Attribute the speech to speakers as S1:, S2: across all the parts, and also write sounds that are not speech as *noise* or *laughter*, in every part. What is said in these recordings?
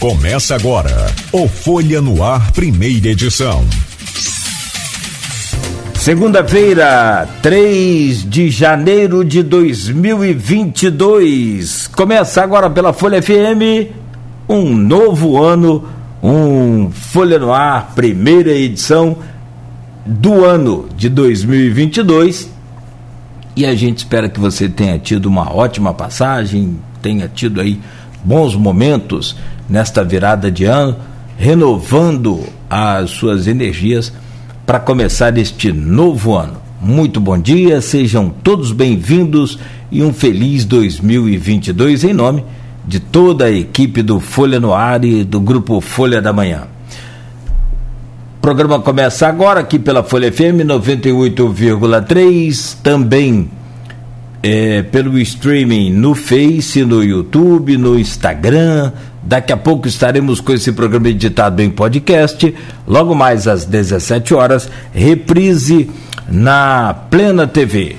S1: Começa agora o Folha no Ar, primeira edição.
S2: Segunda-feira, 3 de janeiro de 2022. Começa agora pela Folha FM, um novo ano, um Folha no Ar, primeira edição do ano de 2022. E a gente espera que você tenha tido uma ótima passagem, tenha tido aí bons momentos nesta virada de ano, renovando as suas energias para começar este novo ano. Muito bom dia, sejam todos bem-vindos e um feliz 2022 em nome de toda a equipe do Folha no Ar e do grupo Folha da Manhã. O programa começa agora aqui pela Folha FM 98,3, também é, pelo streaming no Face, no YouTube, no Instagram. Daqui a pouco estaremos com esse programa editado em podcast. Logo mais às 17 horas, reprise na Plena TV.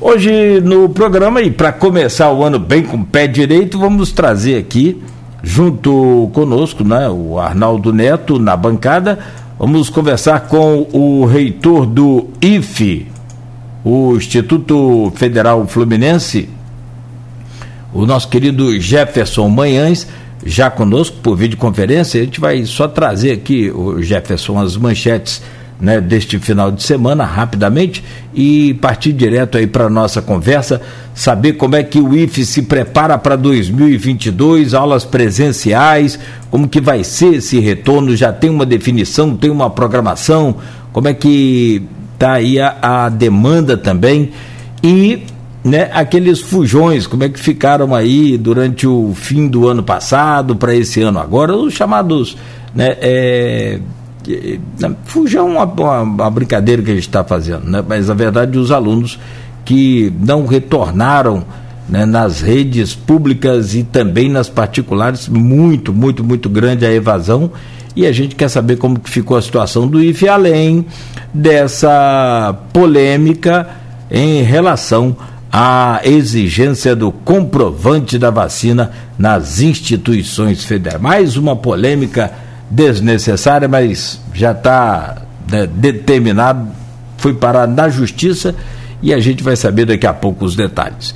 S2: Hoje no programa, e para começar o ano bem com o pé direito, vamos trazer aqui, junto conosco, né, o Arnaldo Neto na bancada, vamos conversar com o reitor do IFE, o Instituto Federal Fluminense, o nosso querido Jefferson Manhães, já conosco por videoconferência. A gente vai só trazer aqui, o Jefferson, as manchetes né, deste final de semana, rapidamente, e partir direto aí para a nossa conversa, saber como é que o IFE se prepara para 2022, aulas presenciais, como que vai ser esse retorno, já tem uma definição, tem uma programação, como é que está aí a, a, demanda também. E né, aqueles fujões, como é que ficaram aí durante o fim do ano passado para esse ano agora, os chamados né, é, é, fujão uma, uma, uma, brincadeira que a gente está fazendo, né, mas na verdade os alunos que não retornaram né, nas redes públicas e também nas particulares, muito, muito, muito grande a evasão e a gente quer saber como ficou a situação do IFE, além dessa polêmica em relação à exigência do comprovante da vacina nas instituições federais. Mais uma polêmica desnecessária, mas já está né, determinado, foi parar na justiça e a gente vai saber daqui a pouco os detalhes.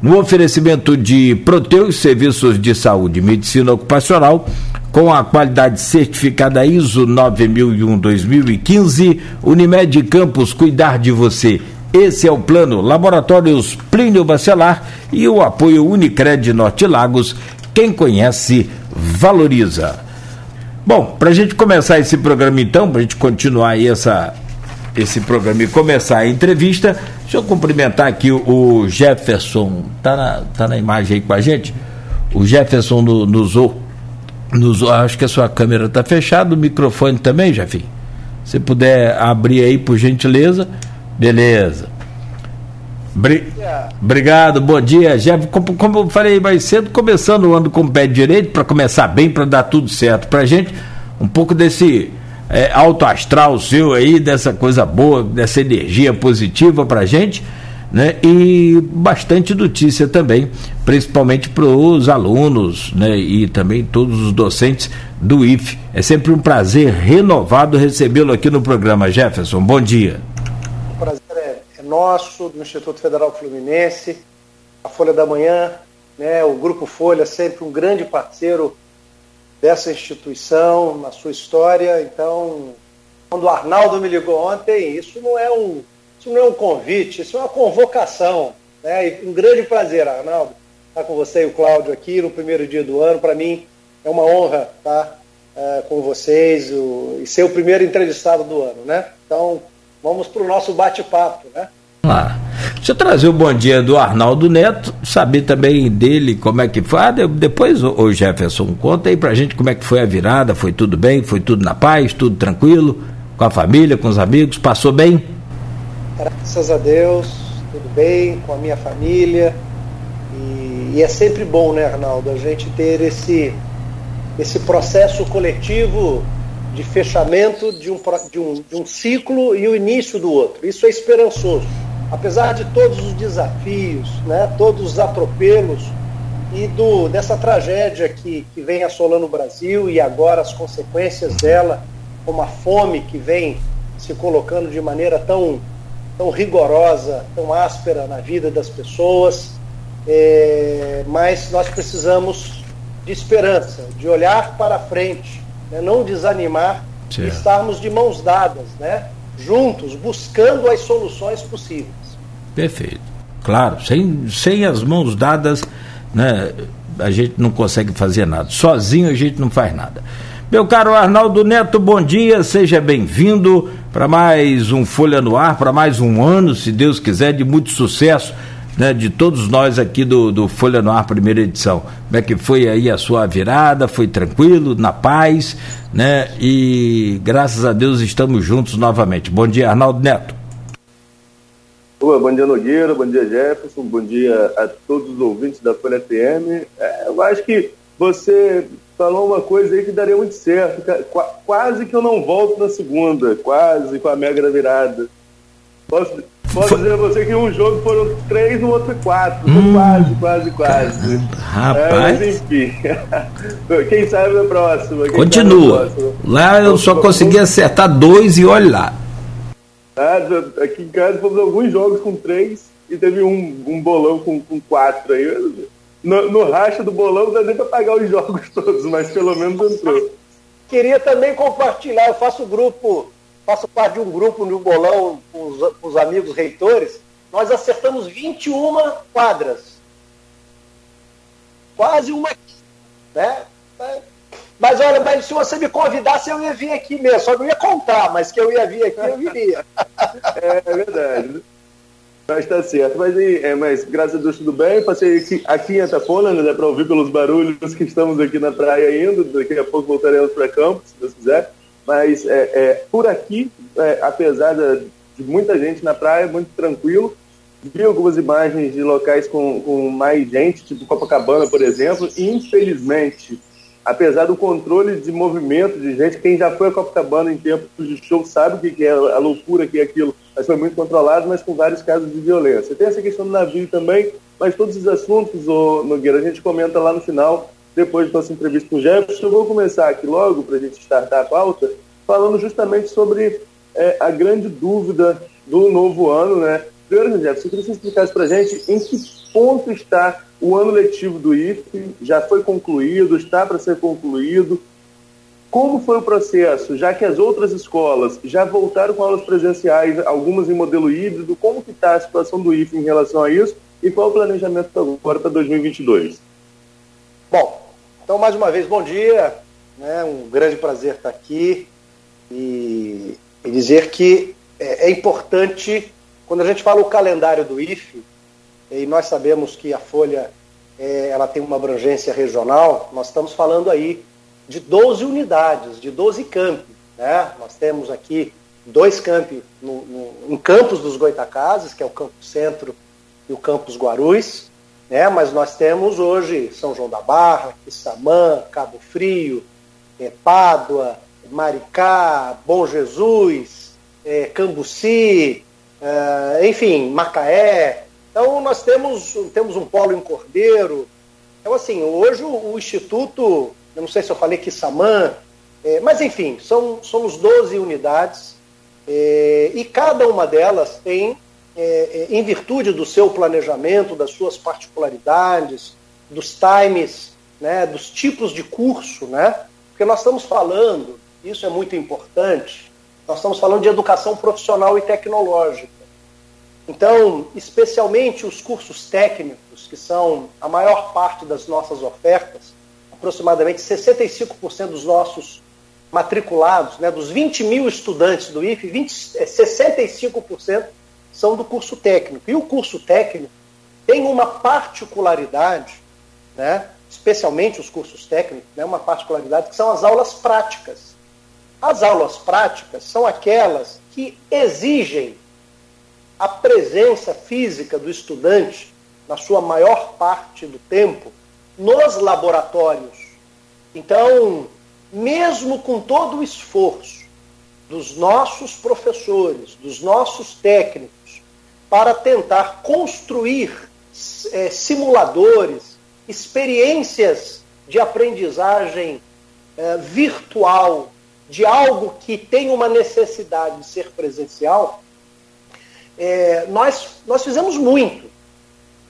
S2: No oferecimento de Proteus Serviços de Saúde e Medicina Ocupacional, com a qualidade certificada ISO 9001-2015, Unimed Campos Cuidar de Você. Esse é o plano Laboratórios Plínio Bacelar e o apoio Unicred Norte Lagos. Quem conhece, valoriza. Bom, para a gente começar esse programa então, para a gente continuar aí essa, esse programa e começar a entrevista, deixa eu cumprimentar aqui o, Jefferson, tá na, tá na imagem aí com a gente? O Jefferson no, nos nos, acho que a sua câmera está fechada, o microfone também, Jafim. Se puder abrir aí, por gentileza. Beleza. Bri Obrigado, bom dia, Jeff. Como, como, eu falei mais cedo, começando o ano com o pé direito, para começar bem, para dar tudo certo para gente. Um pouco desse é, alto astral seu aí, dessa coisa boa, dessa energia positiva para gente né? E bastante notícia também, principalmente para os alunos, né? E também todos os docentes do IFE. É sempre um prazer renovado recebê-lo aqui no programa, Jefferson. Bom dia.
S3: O prazer é, é nosso, do Instituto Federal Fluminense, a Folha da Manhã, né? O Grupo Folha sempre um grande parceiro dessa instituição na sua história. Então, quando o Arnaldo me ligou ontem, isso não é um isso não é um convite, isso é uma convocação. Né? Um grande prazer, Arnaldo, estar com você e o Cláudio aqui no primeiro dia do ano. Para mim é uma honra estar é, com vocês o, e ser o primeiro entrevistado do ano. Né? Então, vamos para o nosso bate-papo. Né?
S2: Lá. Deixa eu trazer o bom dia do Arnaldo Neto, saber também dele como é que foi. Ah, depois, o Jefferson, conta aí pra gente como é que foi a virada, foi tudo bem, foi tudo na paz, tudo tranquilo, com a família, com os amigos, passou bem?
S3: Graças a Deus, tudo bem com a minha família. E, e, é sempre bom, né, Arnaldo, a gente ter esse, esse processo coletivo de fechamento de um, de, um, de um ciclo e o início do outro. Isso é esperançoso. Apesar de todos os desafios, né, todos os atropelos, e do, dessa tragédia que, que vem assolando o Brasil e agora as consequências dela, como a fome que vem se colocando de maneira tão, tão rigorosa, tão áspera na vida das pessoas. É, mas nós precisamos de esperança, de olhar para frente, né, não desanimar certo. e estarmos de mãos dadas, né, juntos, buscando as soluções possíveis.
S2: Perfeito. Claro, sem, sem as mãos dadas, né, a gente não consegue fazer nada. Sozinho a gente não faz nada. Meu caro Arnaldo Neto, bom dia, seja bem-vindo para mais um Folha no Ar, para mais um ano, se Deus quiser, de muito sucesso. Né, de todos nós aqui do, do Folha no Ar, primeira edição. Como é que foi aí a sua virada? Foi tranquilo, na paz, né? E graças a Deus estamos juntos novamente. Bom dia, Arnaldo Neto.
S4: Boa, bom dia Nogueira, bom dia Jefferson, bom dia a todos os ouvintes da Folha FM. É, eu acho que você falou uma coisa aí que daria muito certo. Qu quase que eu não volto na segunda, quase com a mega virada. Posso, posso dizer a você que um jogo foram três, no outro quatro. Hum, quase, quase, quase.
S2: Rapaz. É, mas
S4: enfim. *laughs* Quem sabe na próxima.
S2: Continua. Próxima. Lá eu só consegui acertar dois e olha lá.
S4: Ah, aqui em casa fomos alguns jogos com três e teve um, um bolão com, com quatro aí. No, no racha do bolão não dá nem para pagar os jogos *laughs* todos, mas pelo menos entrou.
S3: Queria também compartilhar, eu faço grupo, faço parte de um grupo no bolão com os, com os amigos reitores. Nós acertamos 21 quadras. Quase uma. Né? Mas olha, mas se você me convidasse, eu ia vir aqui mesmo. Só não ia contar, mas que eu ia vir aqui, eu viria. *laughs*
S4: é, é verdade. Mas tá certo. Mas, é, mas graças a Deus tudo bem. Passei aqui, aqui em Atapona, né? Dá para ouvir pelos barulhos que estamos aqui na praia ainda. Daqui a pouco voltaremos para campo, se Deus quiser. Mas é, é por aqui, é, apesar de, de, muita gente na praia, muito tranquilo. Vi algumas imagens de locais com, com mais gente, tipo Copacabana, por exemplo. E, infelizmente, apesar do controle de movimento de gente, quem já foi a Copacabana em tempos de show sabe o que é a loucura que é aquilo, mas foi muito controlado, mas com vários casos de violência. Tem essa questão do navio também, mas todos os assuntos, ô, Nogueira, a gente comenta lá no final, depois da nossa entrevista com o Jefferson. Eu vou começar aqui logo, para a gente startar a pauta, falando justamente sobre é, a grande dúvida do novo ano, né? Primeiro, Jefferson, eu queria que você explicasse para a gente em que ponto está o ano letivo do IFE já foi concluído, está para ser concluído. Como foi o processo, já que as outras escolas já voltaram com aulas presenciais, algumas em modelo híbrido, como que está a situação do IFE em relação a isso e qual o planejamento agora para 2022?
S3: Bom, então mais uma vez, bom dia, né? um grande prazer estar aqui e, e dizer que é, é importante, quando a gente fala o calendário do IFE, e nós sabemos que a Folha é, ela tem uma abrangência regional, nós estamos falando aí de 12 unidades, de 12 campi. Né? Nós temos aqui dois campi no, no, em Campos dos Goitacazes, que é o Campus Centro e o Campus Guarulhos, né? mas nós temos hoje São João da Barra, Quissamã, Cabo Frio, é, Pádua, Maricá, Bom Jesus, é, Cambuci, é, enfim, Macaé, então, nós temos, temos um polo em Cordeiro. Então, assim, hoje o, o Instituto, eu não sei se eu falei que Samã, é, mas enfim, são, somos 12 unidades é, e cada uma delas tem, é, é, em virtude do seu planejamento, das suas particularidades, dos times, né, dos tipos de curso, né? Porque nós estamos falando, isso é muito importante, nós estamos falando de educação profissional e tecnológica. Então, especialmente os cursos técnicos, que são a maior parte das nossas ofertas, aproximadamente 65% dos nossos matriculados, né, dos 20 mil estudantes do IFE, 20, 65% é, são do curso técnico. E o curso técnico tem uma particularidade, né, especialmente os cursos técnicos, né, uma particularidade que são as aulas práticas. As aulas práticas são aquelas que exigem a presença física do estudante, na sua maior parte do tempo, nos laboratórios. Então, mesmo com todo o esforço dos nossos professores, dos nossos técnicos, para tentar construir é, simuladores, experiências de aprendizagem é, virtual de algo que tem uma necessidade de ser presencial, é, nós, nós fizemos muito.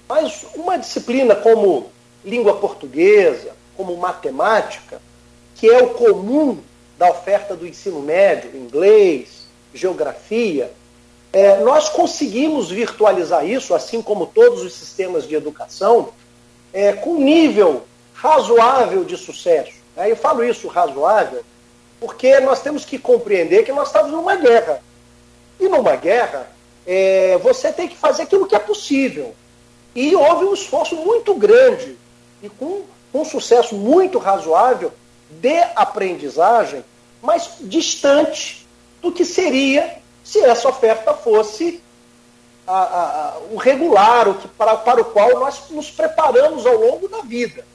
S3: Mas uma disciplina como língua portuguesa, como matemática, que é o comum da oferta do ensino médio, inglês, geografia, é, nós conseguimos virtualizar isso, assim como todos os sistemas de educação, é, com nível razoável de sucesso. Eu falo isso razoável porque nós temos que compreender que nós estamos numa guerra. E numa guerra, é, você tem que fazer aquilo que é possível. E houve um esforço muito grande e com, com um sucesso muito razoável de aprendizagem, mas distante do que seria se essa oferta fosse a, a, a, o regular, o que, para, para o qual nós nos preparamos ao longo da vida.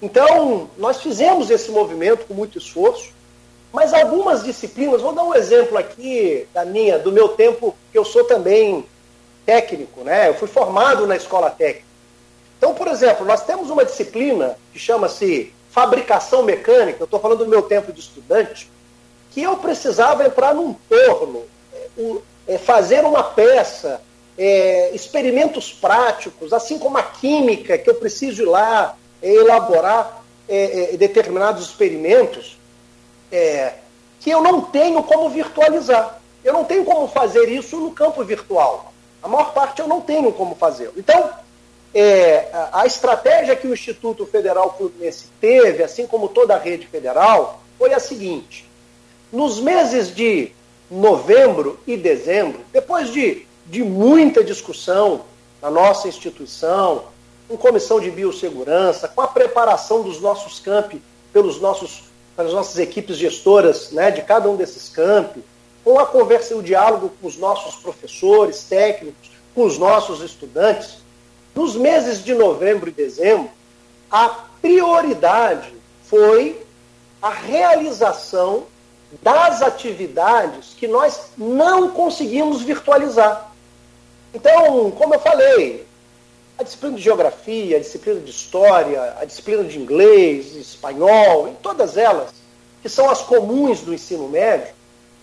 S3: Então, nós fizemos esse movimento com muito esforço, mas algumas disciplinas, vou dar um exemplo aqui da minha, do meu tempo, que eu sou também técnico, né? Eu fui formado na escola técnica. Então, por exemplo, nós temos uma disciplina que chama-se fabricação mecânica, eu estou falando do meu tempo de estudante, que eu precisava entrar num torno, é, fazer uma peça, é, experimentos práticos, assim como a química, que eu preciso ir lá é, elaborar é, é, determinados experimentos é, que eu não tenho como virtualizar. Eu não tenho como fazer isso no campo virtual. A maior parte eu não tenho como fazer. Então, é, a estratégia que o Instituto Federal Fluminense teve, assim como toda a rede federal, foi a seguinte: nos meses de novembro e dezembro, depois de, de muita discussão na nossa instituição, com comissão de biossegurança, com a preparação dos nossos campi pelos nossos para as nossas equipes gestoras né, de cada um desses campi, com a conversa e o diálogo com os nossos professores, técnicos, com os nossos estudantes, nos meses de novembro e dezembro, a prioridade foi a realização das atividades que nós não conseguimos virtualizar. Então, como eu falei, a disciplina de geografia, a disciplina de história, a disciplina de inglês, espanhol, em todas elas, que são as comuns do ensino médio,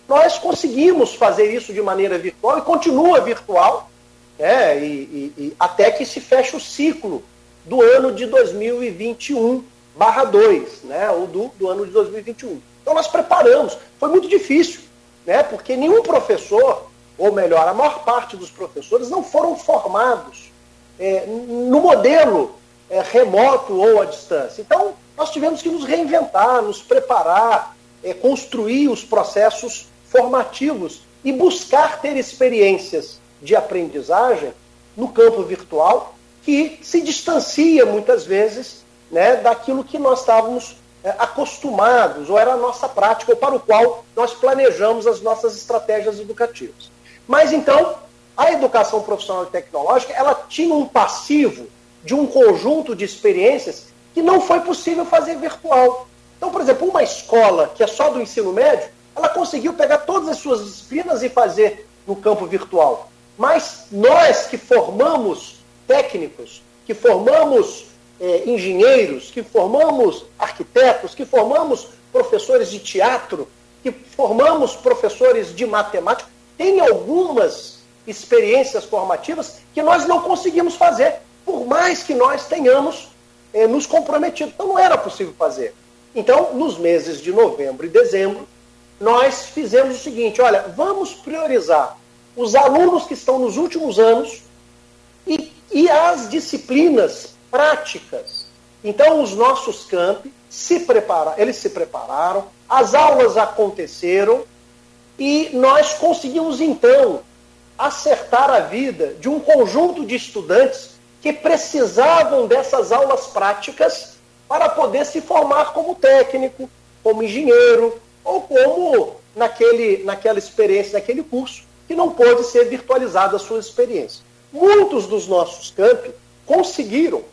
S3: nós conseguimos fazer isso de maneira virtual e continua virtual, né, e, e, e até que se feche o ciclo do ano de 2021 barra 2, né, ou do, do ano de 2021. Então nós preparamos. Foi muito difícil, né, porque nenhum professor, ou melhor, a maior parte dos professores não foram formados é, no modelo é, remoto ou à distância. Então, nós tivemos que nos reinventar, nos preparar, é, construir os processos formativos e buscar ter experiências de aprendizagem no campo virtual que se distancia muitas vezes né, daquilo que nós estávamos é, acostumados, ou era a nossa prática, ou para o qual nós planejamos as nossas estratégias educativas. Mas então, a educação profissional e tecnológica ela tinha um passivo de um conjunto de experiências que não foi possível fazer virtual. Então, por exemplo, uma escola que é só do ensino médio, ela conseguiu pegar todas as suas disciplinas e fazer no campo virtual. Mas nós que formamos técnicos, que formamos é, engenheiros, que formamos arquitetos, que formamos professores de teatro, que formamos professores de matemática, tem algumas experiências formativas que nós não conseguimos fazer, por mais que nós tenhamos eh, nos comprometido. Então não era possível fazer. Então, nos meses de novembro e dezembro, nós fizemos o seguinte: olha, vamos priorizar os alunos que estão nos últimos anos e, e as disciplinas práticas. Então, os nossos campi se prepararam, eles se prepararam, as aulas aconteceram e nós conseguimos então acertar a vida de um conjunto de estudantes que precisavam dessas aulas práticas para poder se formar como técnico, como engenheiro ou como naquele, naquela experiência, naquele curso, que não pôde ser virtualizada a sua experiência. Muitos dos nossos campi conseguiram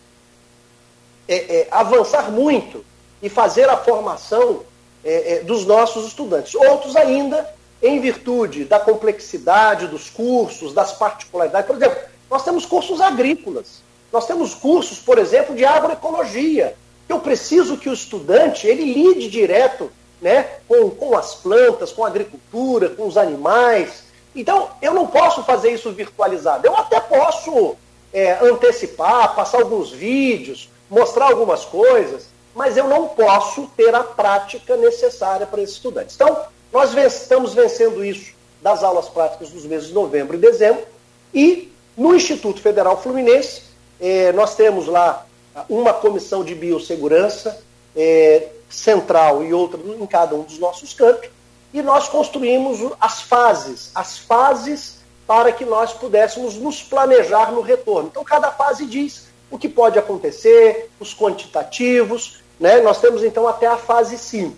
S3: é, é, avançar muito e fazer a formação é, é dos nossos estudantes. Outros ainda em virtude da complexidade dos cursos, das particularidades. Por exemplo, nós temos cursos agrícolas. Nós temos cursos, por exemplo, de agroecologia. Eu preciso que o estudante ele lide direto né, com, com as plantas, com a agricultura, com os animais. Então, eu não posso fazer isso virtualizado. Eu até posso é, antecipar, passar alguns vídeos, mostrar algumas coisas, mas eu não posso ter a prática necessária para esses estudantes. Então, nós estamos vencendo isso das aulas práticas dos meses de novembro e dezembro, e no Instituto Federal Fluminense, eh, nós temos lá uma comissão de biossegurança eh, central e outra em cada um dos nossos campos, e nós construímos as fases, as fases para que nós pudéssemos nos planejar no retorno. Então, cada fase diz o que pode acontecer, os quantitativos, né? Nós temos então até a fase 5.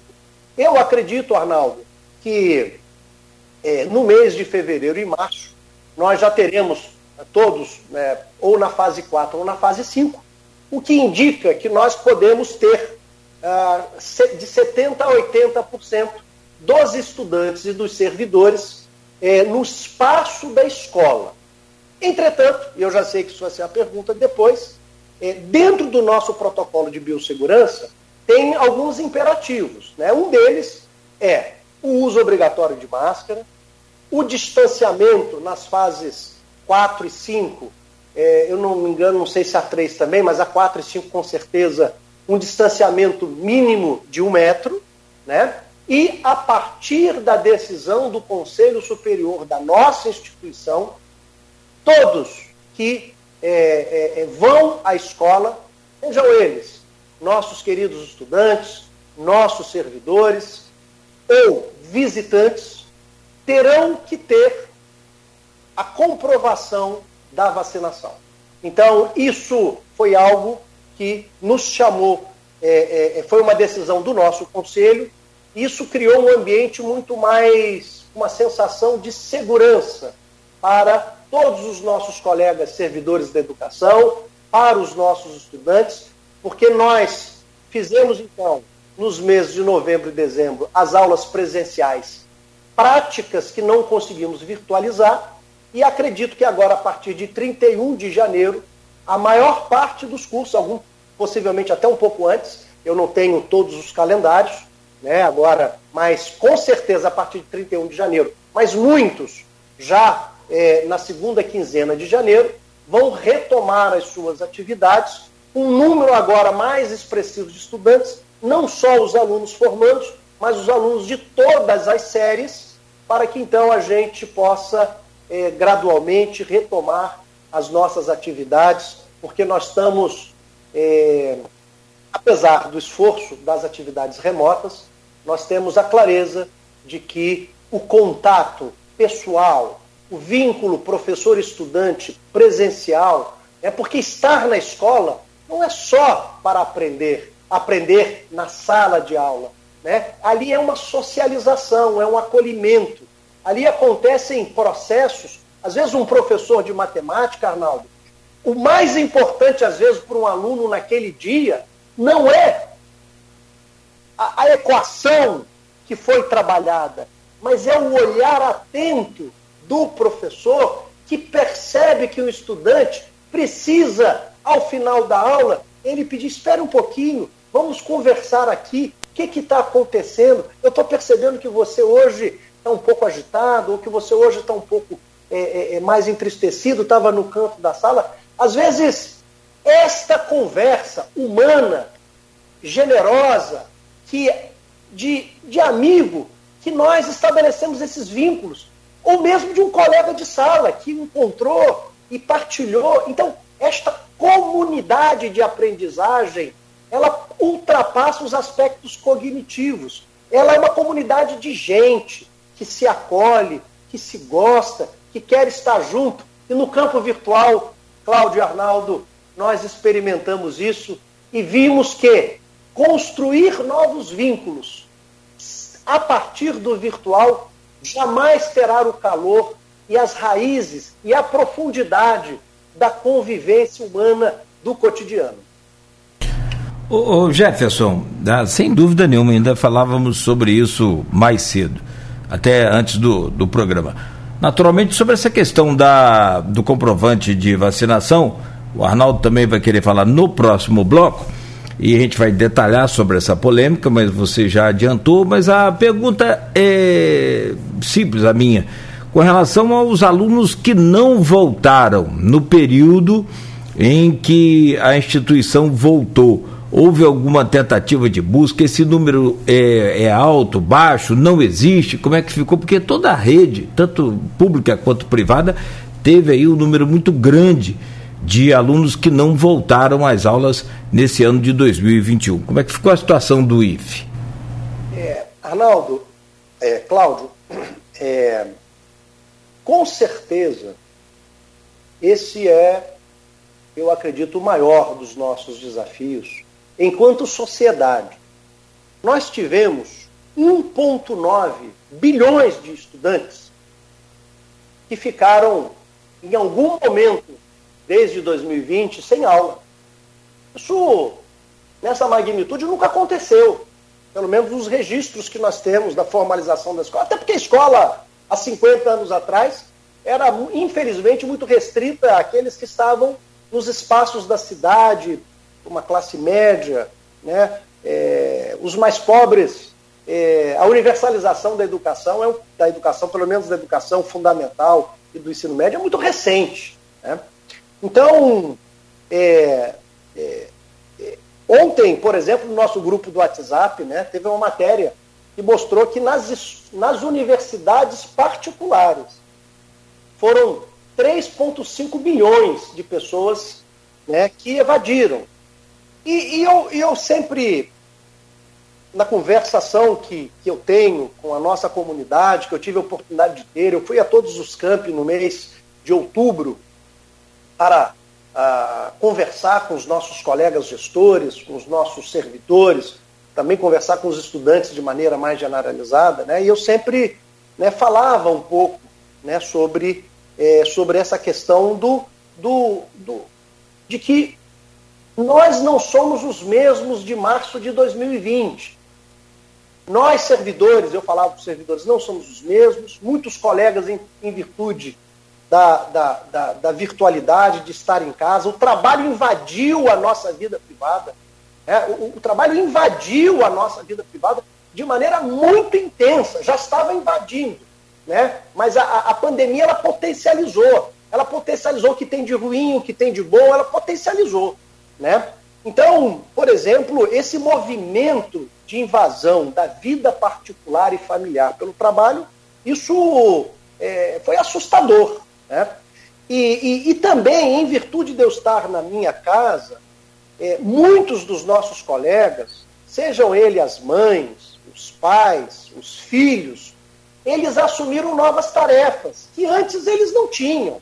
S3: Eu acredito, Arnaldo, que é, no mês de fevereiro e março, nós já teremos é, todos, né, ou na fase 4 ou na fase 5, o que indica que nós podemos ter ah, de 70% a 80% dos estudantes e dos servidores é, no espaço da escola. Entretanto, e eu já sei que isso vai ser a pergunta depois, é, dentro do nosso protocolo de biossegurança, tem alguns imperativos. Né? Um deles é o uso obrigatório de máscara, o distanciamento nas fases 4 e 5, é, eu não me engano, não sei se a 3 também, mas a 4 e 5 com certeza, um distanciamento mínimo de um metro, né? E a partir da decisão do Conselho Superior da nossa instituição, todos que é, é, é vão à escola, sejam eles nossos queridos estudantes, nossos servidores, ou visitantes terão que ter a comprovação da vacinação. Então, isso foi algo que nos chamou, é, é, foi uma decisão do nosso conselho. Isso criou um ambiente muito mais, uma sensação de segurança para todos os nossos colegas servidores da educação, para os nossos estudantes, porque nós fizemos então nos meses de novembro e dezembro, as aulas presenciais práticas que não conseguimos virtualizar, e acredito que agora, a partir de 31 de janeiro, a maior parte dos cursos, algum possivelmente até um pouco antes, eu não tenho todos os calendários, né, agora, mas com certeza a partir de 31 de janeiro, mas muitos já é, na segunda quinzena de janeiro vão retomar as suas atividades, um número agora mais expressivo de estudantes não só os alunos formandos, mas os alunos de todas as séries, para que então a gente possa eh, gradualmente retomar as nossas atividades, porque nós estamos, eh, apesar do esforço das atividades remotas, nós temos a clareza de que o contato pessoal, o vínculo professor-estudante presencial, é porque estar na escola não é só para aprender, aprender na sala de aula. Né? Ali é uma socialização, é um acolhimento. Ali acontecem processos. Às vezes, um professor de matemática, Arnaldo, o mais importante, às vezes, para um aluno naquele dia, não é a, a equação que foi trabalhada, mas é o olhar atento do professor que percebe que o estudante precisa, ao final da aula, ele pedir: espera um pouquinho, Vamos conversar aqui. O que está acontecendo? Eu estou percebendo que você hoje está um pouco agitado, ou que você hoje está um pouco é, é, é mais entristecido, estava no canto da sala. Às vezes, esta conversa humana, generosa, que de, de amigo, que nós estabelecemos esses vínculos, ou mesmo de um colega de sala que encontrou e partilhou. Então, esta comunidade de aprendizagem ela ultrapassa os aspectos cognitivos. Ela é uma comunidade de gente que se acolhe, que se gosta, que quer estar junto. E no campo virtual, Cláudio Arnaldo, nós experimentamos isso e vimos que construir novos vínculos a partir do virtual jamais terá o calor e as raízes e a profundidade da convivência humana do cotidiano.
S2: Ô, ô Jefferson, ah, sem dúvida nenhuma, ainda falávamos sobre isso mais cedo, até antes do, do programa. Naturalmente, sobre essa questão da, do comprovante de vacinação, O Arnaldo também vai querer falar no próximo bloco e a gente vai detalhar sobre essa polêmica, mas você já adiantou. Mas a pergunta é simples, a minha. Com relação aos alunos que não voltaram no período em que a instituição voltou, houve alguma tentativa de busca? Esse número é, é, alto, baixo, não existe? Como é que ficou? Porque toda a rede, tanto pública quanto privada, teve aí um número muito grande de alunos que não voltaram às aulas nesse ano de 2021. Como é que ficou a situação do IFE?
S3: É, Arnaldo, é, Cláudio, é, com certeza esse é, eu acredito, o maior dos nossos desafios enquanto sociedade. Nós tivemos 1,9 bilhões de estudantes que ficaram, em algum momento, desde 2020, sem aula. Isso, nessa magnitude, nunca aconteceu. Pelo menos nos registros que nós temos da formalização da escola. Até porque a escola, há 50 anos atrás, era, infelizmente, muito restrita àqueles que estavam nos espaços da cidade, uma classe média, né? É, os mais pobres. É, a universalização da educação, é, da educação, pelo menos da educação fundamental e do ensino médio, é muito recente. Né? Então, é, é, é, ontem, por exemplo, no nosso grupo do WhatsApp, né, teve uma matéria que mostrou que nas, nas universidades particulares foram 3,5 bilhões de pessoas né, que evadiram. E, e eu, eu sempre, na conversação que, que eu tenho com a nossa comunidade, que eu tive a oportunidade de ter, eu fui a todos os campos no mês de outubro para uh, conversar com os nossos colegas gestores, com os nossos servidores, também conversar com os estudantes de maneira mais generalizada, né? E eu sempre né, falava um pouco né, sobre, é, sobre essa questão do, do, do, de que nós não somos os mesmos de março de 2020. Nós, servidores, eu falava para os servidores, não somos os mesmos. Muitos colegas, em, em virtude da, da, da, da, virtualidade, de estar em casa. O trabalho invadiu a nossa vida privada. Né? O, o, trabalho invadiu a nossa vida privada de maneira muito intensa, já estava invadindo. Né? Mas a, a pandemia ela potencializou. Ela potencializou o que tem de ruim, o que tem de bom, ela potencializou. Né? Então, por exemplo, esse movimento de invasão da vida particular e familiar pelo trabalho, isso é, foi assustador. Né? E, e, e, também, em virtude de eu estar na minha casa, é, muitos dos nossos colegas, sejam eles as mães, os pais, os filhos, eles assumiram novas tarefas que antes eles não tinham.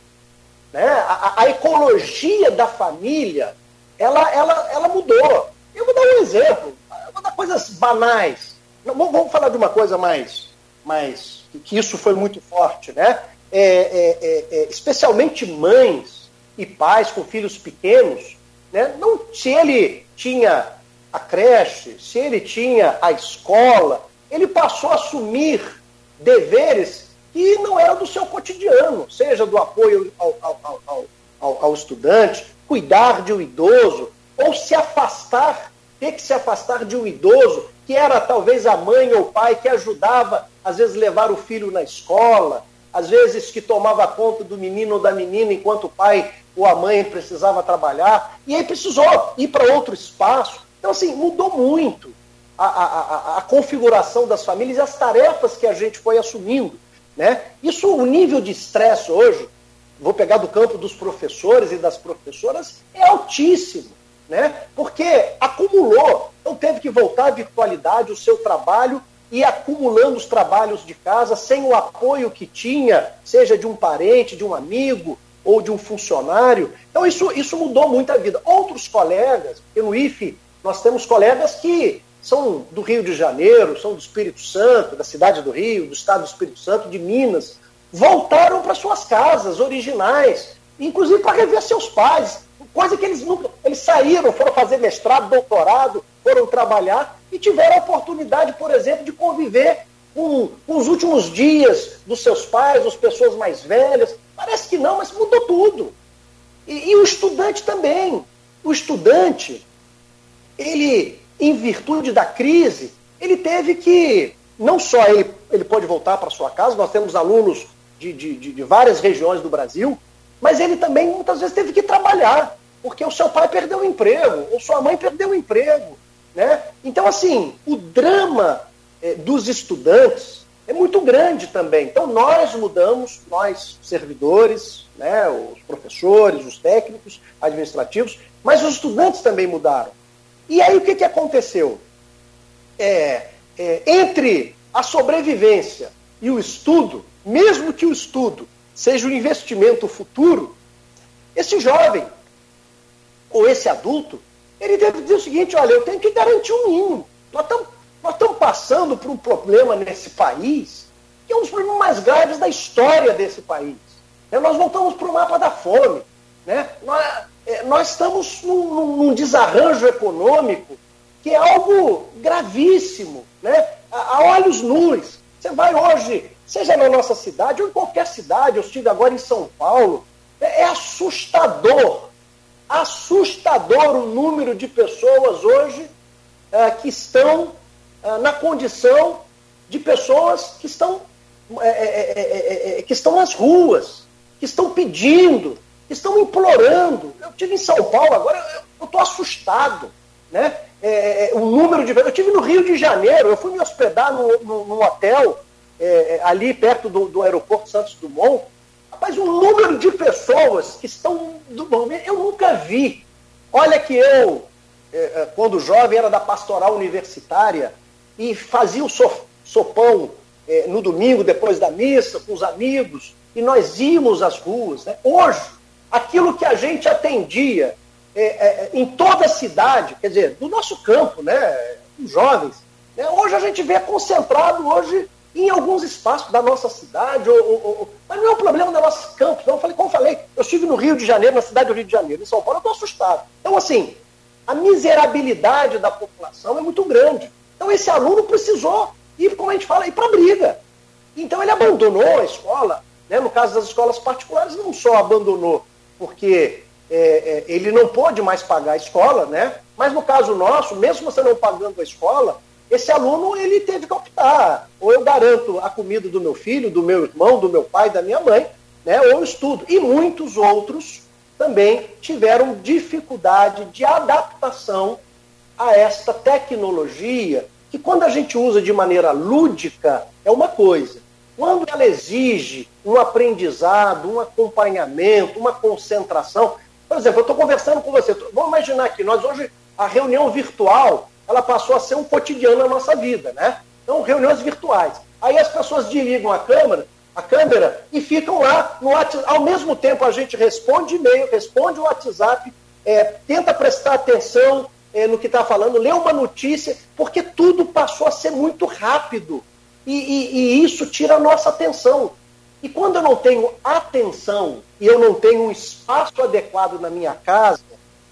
S3: Né? A, a ecologia da família, ela, ela, ela mudou. Eu vou dar um exemplo, eu vou dar coisas banais. Vamos falar de uma coisa mais, mais que isso foi muito forte, né? É, é, é, é, especialmente mães e pais com filhos pequenos, né, não, se ele tinha a creche, se ele tinha a escola, ele passou a assumir deveres que não eram do seu cotidiano, seja do apoio ao, ao, ao, ao estudante, cuidar de um idoso, ou se afastar, ter que se afastar de um idoso, que era talvez a mãe ou o pai que ajudava, às vezes, levar o filho na escola, às vezes que tomava conta do menino ou da menina enquanto o pai ou a mãe precisava trabalhar, e aí precisou ir para outro espaço. Então, assim, mudou muito a, a, a, a, configuração das famílias e as tarefas que a gente foi assumindo. Né? Isso, o nível de estresse hoje, vou pegar do campo dos professores e das professoras, é altíssimo. Né? Porque acumulou, então teve que voltar à virtualidade, o seu trabalho e acumulando os trabalhos de casa sem o apoio que tinha, seja de um parente, de um amigo ou de um funcionário. Então isso, isso mudou muito a vida. Outros colegas, porque no IFE nós temos colegas que são do Rio de Janeiro, são do Espírito Santo, da cidade do Rio, do estado do Espírito Santo, de Minas, voltaram para suas casas originais, inclusive para rever seus pais, coisa que eles nunca. Eles saíram, foram fazer mestrado, doutorado, foram trabalhar e tiveram a oportunidade, por exemplo, de conviver com, com os últimos dias dos seus pais, as pessoas mais velhas. Parece que não, mas mudou tudo. E, e o estudante também. O estudante, ele, em virtude da crise, ele teve que, não só ele, ele pode voltar para sua casa, nós temos alunos de, de, de, de várias regiões do Brasil, mas ele também muitas vezes teve que trabalhar, porque o seu pai perdeu o emprego, ou sua mãe perdeu o emprego. Né? Então, assim, o drama eh, dos estudantes é muito grande também. Então, nós mudamos, nós servidores, né, os professores, os técnicos administrativos, mas os estudantes também mudaram. E aí o que, que aconteceu? É, é, entre a sobrevivência e o estudo, mesmo que o estudo seja um investimento futuro, esse jovem ou esse adulto, ele deve dizer o seguinte: olha, eu tenho que garantir um mínimo. Nós estamos passando por um problema nesse país que é um dos problemas mais graves da história desse país. É, nós voltamos para o mapa da fome. Né? Nós, é, nós estamos num, num, desarranjo econômico que é algo gravíssimo. Né? A, a olhos nus. Você vai hoje seja na nossa cidade ou em qualquer cidade, eu estive agora em São Paulo, é, é assustador, assustador o número de pessoas hoje é, que estão é, na condição de pessoas que estão, é, é, é, que estão nas ruas, que estão pedindo, que estão implorando. Eu estive em São Paulo, agora eu estou assustado. Né? o número de. Eu estive no Rio de Janeiro, eu fui me hospedar no hotel é, é, ali perto do, do aeroporto Santos Dumont, rapaz, o número de pessoas que estão do eu nunca vi. Olha que eu, é, é, quando jovem, era da pastoral universitária e fazia o sopão é, no domingo, depois da missa, com os amigos, e nós íamos às ruas. Né? Hoje, aquilo que a gente atendia é, em toda a cidade, quer dizer, do nosso campo, né, os jovens, né? hoje a gente vê concentrado hoje em alguns espaços da nossa cidade, ou, ou, ou, mas não é um problema da nossa campos. Não. Eu falei, como eu falei, eu estive no Rio de Janeiro, na cidade do Rio de Janeiro, em São Paulo, eu estou assustado. Então, assim, a miserabilidade da população é muito grande. Então, esse aluno precisou ir, como a gente fala, ir para a briga. Então, ele abandonou a escola. Né? No caso das escolas particulares, não só abandonou porque é, é, ele não pôde mais pagar a escola, né? mas no caso nosso, mesmo você não pagando a escola, esse aluno ele teve que optar. Ou eu garanto a comida do meu filho, do meu irmão, do meu pai, da minha mãe, né, ou eu estudo. E muitos outros também tiveram dificuldade de adaptação a esta tecnologia, que quando a gente usa de maneira lúdica, é uma coisa. Quando ela exige um aprendizado, um acompanhamento, uma concentração. Por exemplo, eu estou conversando com você. Vamos imaginar aqui, nós hoje, a reunião virtual, ela passou a ser um cotidiano na nossa vida, né? Então, reuniões virtuais. Aí as pessoas desligam a câmera, a câmera e ficam lá no WhatsApp. Ao mesmo tempo, a gente responde e-mail, responde o WhatsApp, é, tenta prestar atenção é, no que está falando, lê uma notícia, porque tudo passou a ser muito rápido. E, e, e isso tira a nossa atenção. E quando eu não tenho atenção e eu não tenho um espaço adequado na minha casa,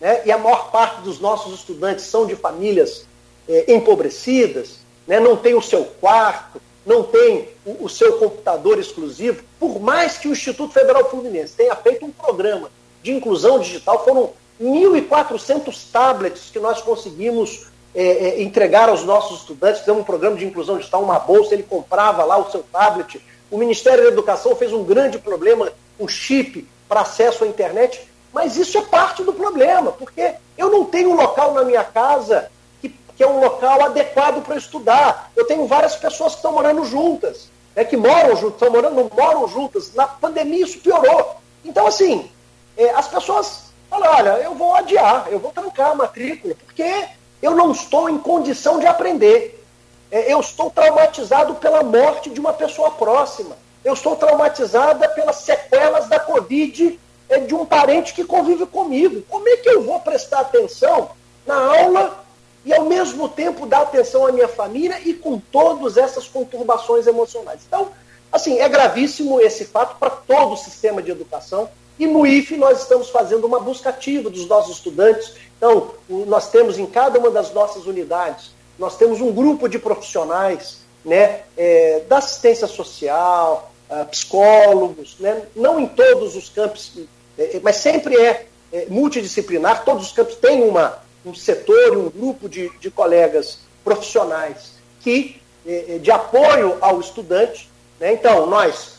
S3: né, e a maior parte dos nossos estudantes são de famílias é, empobrecidas, né, não tem o seu quarto, não tem o, o, seu computador exclusivo, por mais que o Instituto Federal Fluminense tenha feito um programa de inclusão digital, foram 1.400 tablets que nós conseguimos é, é, entregar aos nossos estudantes, fizemos um programa de inclusão digital, uma bolsa, ele comprava lá o seu tablet. O Ministério da Educação fez um grande problema, um chip para acesso à internet. Mas isso é parte do problema, porque eu não tenho um local na minha casa que, que é um local adequado para estudar. Eu tenho várias pessoas que estão morando juntas, né, que moram juntas, estão morando, não moram juntas. Na pandemia isso piorou. Então, assim, é, as pessoas falam, olha, eu vou adiar, eu vou trancar a matrícula, porque eu não estou em condição de aprender. É, eu estou traumatizado pela morte de uma pessoa próxima. Eu estou traumatizada pelas sequelas da Covid é de um parente que convive comigo. Como é que eu vou prestar atenção na aula e ao mesmo tempo dar atenção à minha família e com todas essas conturbações emocionais? Então, assim, é gravíssimo esse fato para todo o sistema de educação. E no IFE nós estamos fazendo uma busca ativa dos nossos estudantes. Então, nós temos em cada uma das nossas unidades, nós temos um grupo de profissionais né, é, da assistência social, uh, psicólogos, né, não em todos os campos é, mas sempre é, é, multidisciplinar, todos os campos têm uma, um setor, um grupo de, de colegas profissionais que é, de apoio ao estudante. Né? Então, nós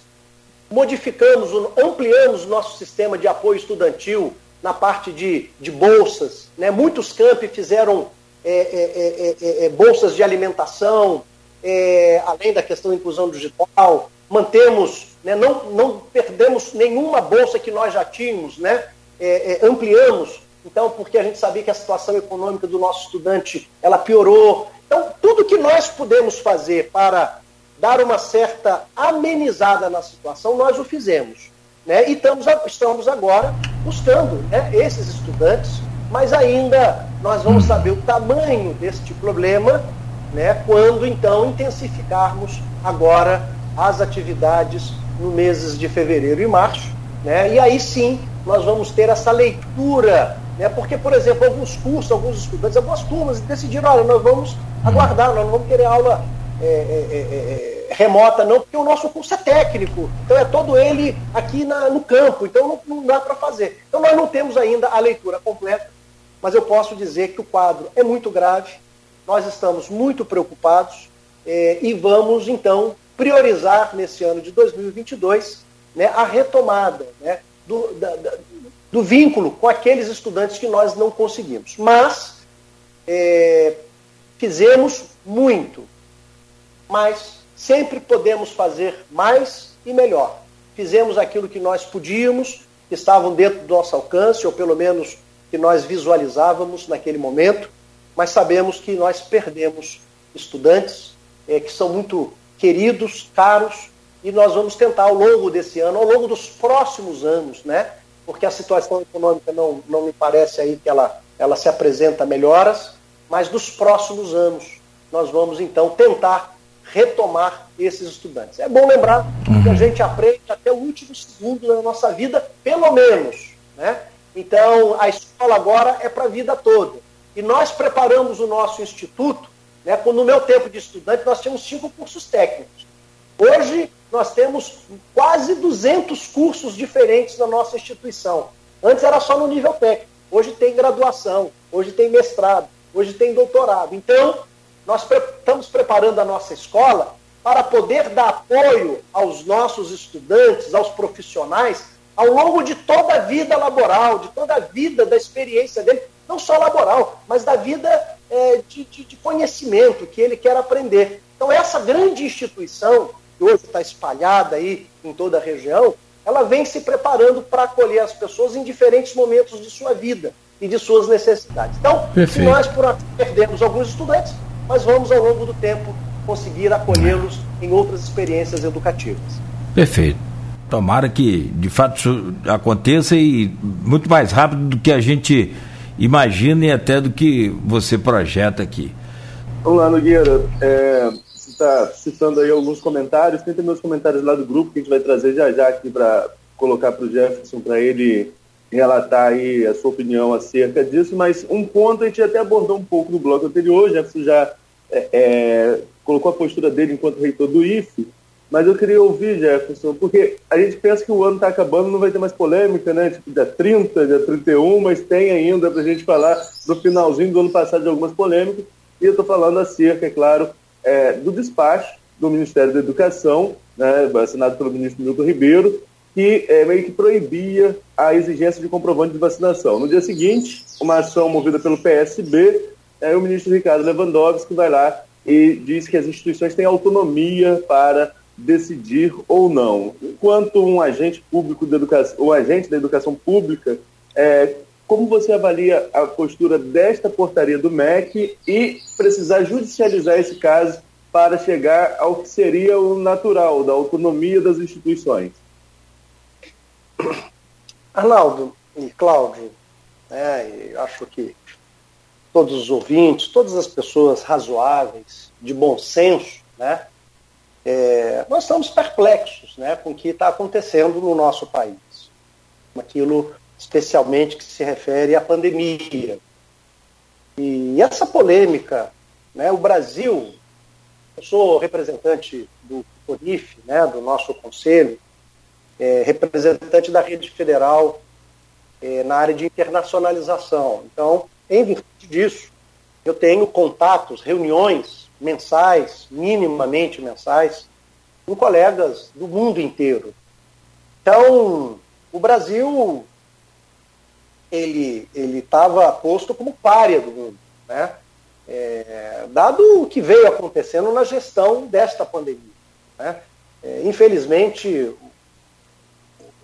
S3: modificamos, ampliamos o nosso sistema de apoio estudantil na parte de, de bolsas. Né? Muitos campi fizeram é, é, é, é bolsas de alimentação, além da questão da inclusão digital. Mantemos, né? não, não perdemos nenhuma bolsa que nós já tínhamos, né? ampliamos. Então, porque a gente sabia que a situação econômica do nosso estudante ela piorou. Então, tudo que nós pudemos fazer para dar uma certa amenizada na situação, nós o fizemos. Né? E estamos, estamos agora buscando né, esses estudantes, mas ainda nós vamos saber o tamanho deste problema né, quando então intensificarmos agora as atividades no meses de fevereiro e março. Né? E aí sim nós vamos ter essa leitura, né? porque, por exemplo, alguns cursos, alguns estudantes, algumas turmas decidiram, olha, nós vamos aguardar, nós não vamos querer aula é, é, é, é, remota, não, porque o nosso curso é técnico, então é todo ele aqui na, no campo, então não, não dá para fazer. Então nós não temos ainda a leitura completa, mas eu posso dizer que o quadro é muito grave, nós estamos muito preocupados é, e vamos então priorizar nesse ano de 2022 né, a retomada né, do, da, da, do vínculo com aqueles estudantes que nós não conseguimos. Mas é, fizemos muito, mas sempre podemos fazer mais e melhor. Fizemos aquilo que nós podíamos, que estavam dentro do nosso alcance, ou pelo menos que nós visualizávamos naquele momento, mas sabemos que nós perdemos estudantes é, que são muito queridos, caros, e nós vamos tentar ao longo desse ano, ao longo dos próximos anos, né? Porque a situação econômica não, não me parece aí que ela, ela se apresenta melhoras, mas dos próximos anos nós vamos então tentar retomar esses estudantes. É bom lembrar uhum. que a gente aprende até o último segundo da nossa vida, pelo menos. Né? Então, a escola agora é para a vida toda. E nós preparamos o nosso instituto, né, no meu tempo de estudante, nós tínhamos cinco cursos técnicos. Hoje, nós temos quase 200 cursos diferentes na nossa instituição. Antes era só no nível técnico. Hoje tem graduação, hoje tem mestrado, hoje tem doutorado. Então, nós pre estamos preparando a nossa escola para poder dar apoio aos nossos estudantes, aos profissionais, ao longo de toda a vida laboral, de toda a vida da experiência dele, não só laboral, mas da vida é, de, de, de conhecimento que ele quer aprender. Então, essa grande instituição, que hoje está espalhada aí em toda a região, ela vem se preparando para acolher as pessoas em diferentes momentos de sua vida e de suas necessidades. Então, se nós por perdemos alguns estudantes, mas vamos ao longo do tempo conseguir acolhê-los em outras experiências educativas.
S2: Perfeito. Tomara que de fato isso aconteça e muito mais rápido do que a gente imagina e até do que você projeta aqui.
S4: Vamos lá, Nogueira. É, você está citando aí alguns comentários. Tem também os comentários lá do grupo que a gente vai trazer já já aqui para colocar para o Jefferson, para ele relatar aí a sua opinião acerca disso, mas um ponto a gente até abordou um pouco no bloco anterior, Jefferson já é, é, colocou a postura dele enquanto reitor do IFE, mas eu queria ouvir, Jefferson, porque a gente pensa que o ano está acabando, não vai ter mais polêmica, né? Tipo, dia 30, dia 31, mas tem ainda para a gente falar do finalzinho do ano passado de algumas polêmicas, e eu estou falando acerca, é claro, é, do despacho do Ministério da Educação, né, assinado pelo ministro Milton Ribeiro, que é, meio que proibia a exigência de comprovante de vacinação. No dia seguinte, uma ação movida pelo PSB, é, o ministro Ricardo Lewandowski vai lá e diz que as instituições têm autonomia para decidir ou não. Enquanto um agente público da educação, um agente da educação pública, é, como você avalia a postura desta portaria do MEC e precisar judicializar esse caso para chegar ao que seria o natural da autonomia das instituições?
S3: Arnaldo e Cláudio, né, acho que todos os ouvintes, todas as pessoas razoáveis, de bom senso, né, é, nós estamos perplexos né, com o que está acontecendo no nosso país. Aquilo especialmente que se refere à pandemia. E essa polêmica, né, o Brasil, eu sou representante do CONIF, né, do nosso conselho, é, representante da rede federal é, na área de internacionalização. Então, em virtude disso, eu tenho contatos, reuniões mensais, minimamente mensais, com colegas do mundo inteiro. Então, o Brasil ele ele estava posto como párea do mundo, né? É, dado o que veio acontecendo na gestão desta pandemia. Né? É, infelizmente,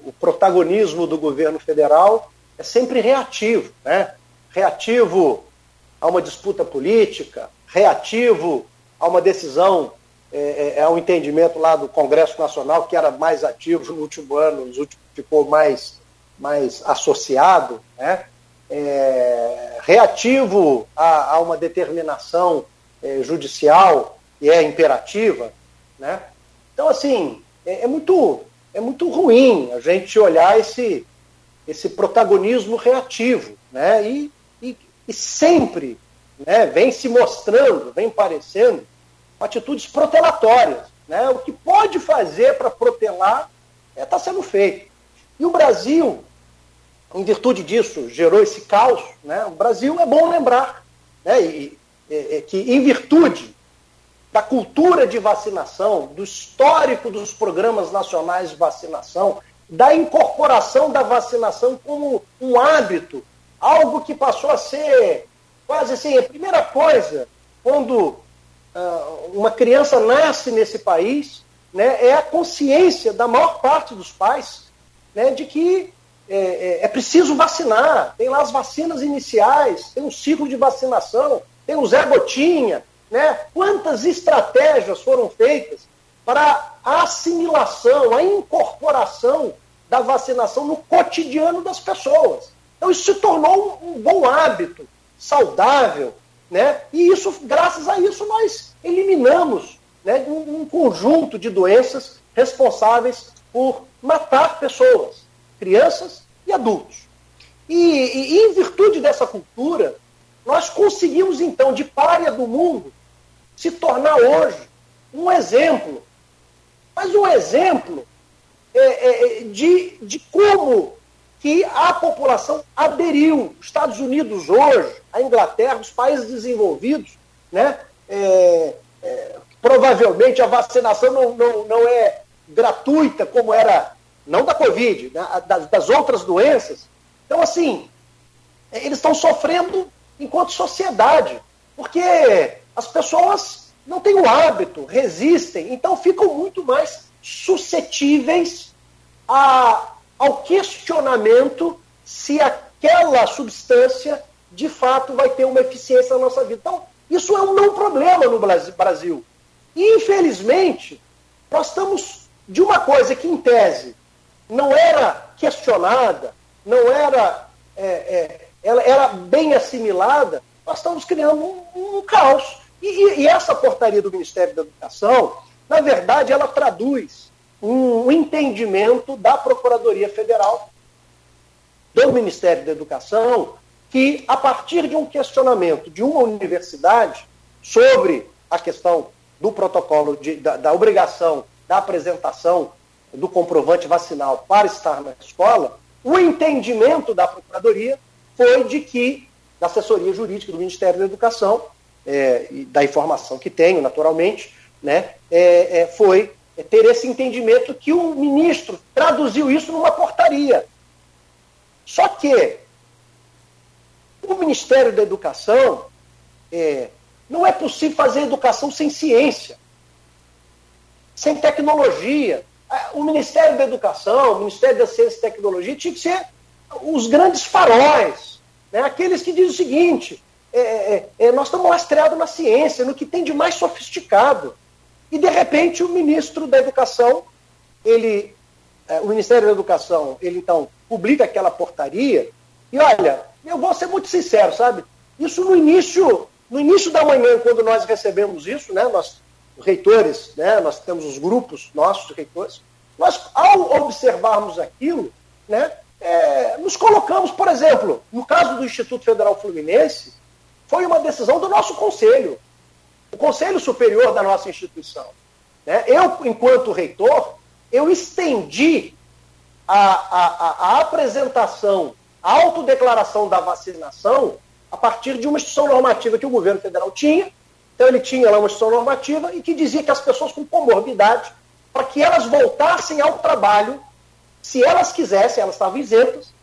S3: o, protagonismo do governo federal é sempre reativo, né? reativo a uma disputa política, reativo a uma decisão, é, é, é, um entendimento lá do Congresso Nacional, que era mais ativo no último ano, nos últimos, ficou mais, mais associado, né? É, reativo a, a, uma determinação é, judicial que é imperativa. Né? Então, assim, é, é, muito, é muito ruim a gente olhar esse, esse protagonismo reativo. Né? E, e, e sempre né, vem se mostrando, vem parecendo atitudes protelatórias. Né? O que pode fazer para protelar está é, tá sendo feito. E o Brasil, em virtude disso, gerou esse caos. Né? O Brasil, é bom lembrar né? e, e, que, em virtude da cultura de vacinação, do histórico dos programas nacionais de vacinação, da incorporação da vacinação como um hábito, algo que passou a ser quase assim, a primeira coisa, quando uh, uma criança nasce nesse país, né, é a consciência da maior parte dos pais né, de que é, é, é, preciso vacinar. Tem lá as vacinas iniciais, tem um ciclo de vacinação, tem o Zé Gotinha. Né? Quantas estratégias foram feitas para a assimilação, a incorporação da vacinação no cotidiano das pessoas? Então, isso se tornou um, um bom hábito, saudável, né? E isso, graças a isso, nós eliminamos né, um, um conjunto de doenças responsáveis por matar pessoas, crianças e adultos. E, e, em virtude dessa cultura, nós conseguimos, então, de párea do mundo, se tornar hoje um exemplo. Mas um exemplo é, é de, de como que a população aderiu. Estados Unidos hoje, a Inglaterra, os países desenvolvidos, né, é, é, provavelmente a vacinação não, não, não é gratuita como era, não da Covid, né, das, das outras doenças. Então, assim, eles estão sofrendo enquanto sociedade, porque as pessoas não têm o hábito, resistem, então ficam muito mais suscetíveis a ao questionamento se aquela substância de fato vai ter uma eficiência na nossa vida. Então, isso é um não problema no Brasil. E, infelizmente, nós estamos de uma coisa que, em tese, não era questionada, não era, é, é, ela era bem assimilada, nós estamos criando um, um caos. E, e, e essa portaria do Ministério da Educação, na verdade, ela traduz um entendimento da Procuradoria Federal, do Ministério da Educação, que, a partir de um questionamento de uma universidade sobre a questão do protocolo, de, da, da obrigação da apresentação do comprovante vacinal para estar na escola, o entendimento da Procuradoria foi de que, da assessoria jurídica do Ministério da Educação, é, da informação que tenho, naturalmente, né, é, é, foi ter esse entendimento que o ministro traduziu isso numa portaria. Só que o Ministério da Educação é, não é possível fazer educação sem ciência, sem tecnologia. O Ministério da Educação, o Ministério da Ciência e Tecnologia tinha que ser os grandes faróis, né? aqueles que dizem o seguinte: é, é, é nós estamos lastreados na ciência, no que tem de mais sofisticado. E, de repente, o ministro da Educação, ele, é, o Ministério da Educação, ele então publica aquela portaria. E olha, eu vou ser muito sincero, sabe? Isso no início, no início da manhã, quando nós recebemos isso, né? Nós, reitores, né? Nós temos os grupos nossos reitores. Nós, ao observarmos aquilo, né? É, nos colocamos, por exemplo, no caso do Instituto Federal Fluminense, foi uma decisão do nosso conselho o Conselho Superior da nossa instituição. Né? Eu, enquanto reitor, eu estendi a, a, a apresentação a autodeclaração da vacinação a partir de uma instituição normativa que o governo federal tinha. Então, ele tinha lá uma instituição normativa e que dizia que as pessoas com comorbidade, para que elas voltassem ao trabalho, se elas quisessem, elas estavam isentas,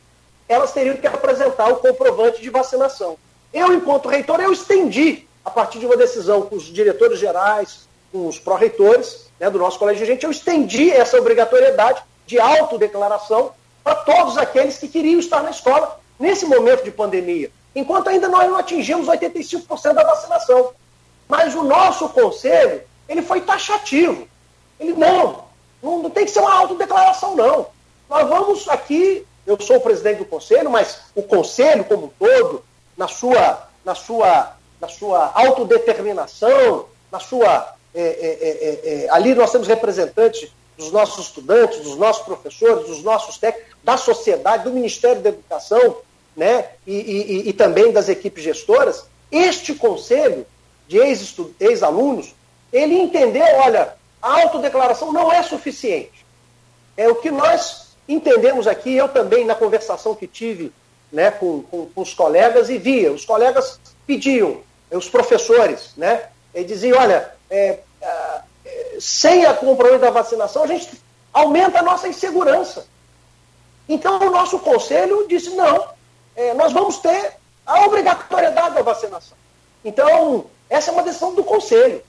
S3: elas teriam que apresentar o comprovante de vacinação. Eu, enquanto reitor, eu estendi, a partir de uma decisão com os diretores gerais, com os pró-reitores né, do nosso colégio de gente, eu estendi essa obrigatoriedade de autodeclaração para todos aqueles que queriam estar na escola nesse momento de pandemia, enquanto ainda nós não atingimos 85% da vacinação. Mas o nosso conselho, ele foi taxativo. Ele, não, não, não tem que ser uma autodeclaração, não. Nós vamos aqui, eu sou o presidente do conselho, mas o conselho como um todo, na sua, na sua, na sua autodeterminação, na sua. É, é, é, ali nós temos representantes dos nossos estudantes, dos nossos professores, dos nossos técnicos, da sociedade, do Ministério da Educação, né, e, e, e também das equipes gestoras, este conselho de ex-alunos, ele entendeu, olha, a autodeclaração não é suficiente. É o que nós entendemos aqui, eu também, na conversação que tive né, com, com, com os colegas, e via, os colegas pediam, os professores, né, e diziam, olha, é, sem a compromisso da vacinação, a gente aumenta a nossa insegurança. Então, o nosso conselho disse: não, é, nós vamos ter a obrigatoriedade da vacinação. Então, essa é uma decisão do conselho.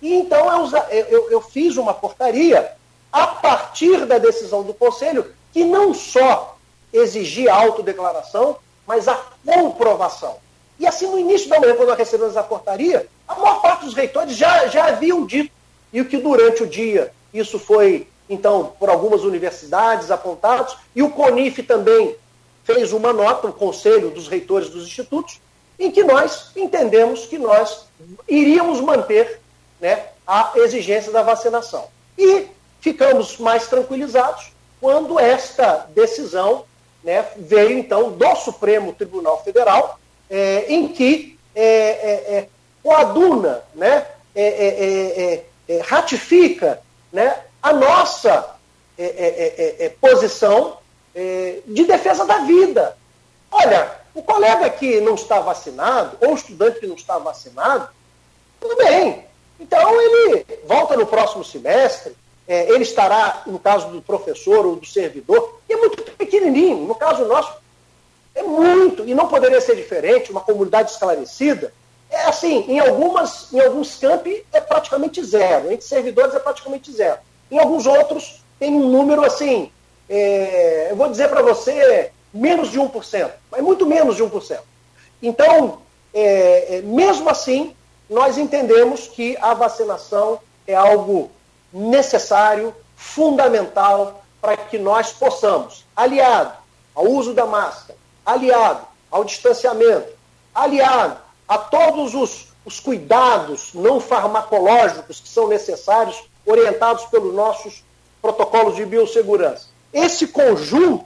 S3: E então eu, eu, eu fiz uma portaria a partir da decisão do conselho que não só exigia a autodeclaração, mas a comprovação. E assim, no início da manhã, quando nós recebemos a portaria, a maior parte dos reitores já, já haviam dito e o que durante o dia isso foi, então, por algumas universidades apontados, e o CONIF também fez uma nota, o Conselho dos Reitores dos Institutos, em que nós entendemos que nós iríamos manter né, a exigência da vacinação. E ficamos mais tranquilizados quando esta decisão né, veio, então, do Supremo Tribunal Federal, é, em que é, é, é coaduna né, é, é, é é, ratifica né, a nossa é, é, é, é posição de defesa da vida. Olha, o colega que não está vacinado, ou o estudante que não está vacinado, tudo bem. Então ele volta no próximo semestre, ele estará, no caso do professor ou do servidor, e é muito pequenininho. No caso nosso, é muito, e não poderia ser diferente, uma comunidade esclarecida, é assim, em, algumas, em alguns campi é praticamente zero, entre servidores é praticamente zero. Em alguns outros tem um número assim, é, eu vou dizer para você, menos de 1%, mas muito menos de 1%. Então, é, é, mesmo assim, nós entendemos que a vacinação é algo necessário, fundamental, para que nós possamos, aliado ao uso da máscara, aliado ao distanciamento, aliado a todos os, os cuidados não farmacológicos que são necessários, orientados pelos nossos protocolos de biossegurança. Esse conjunto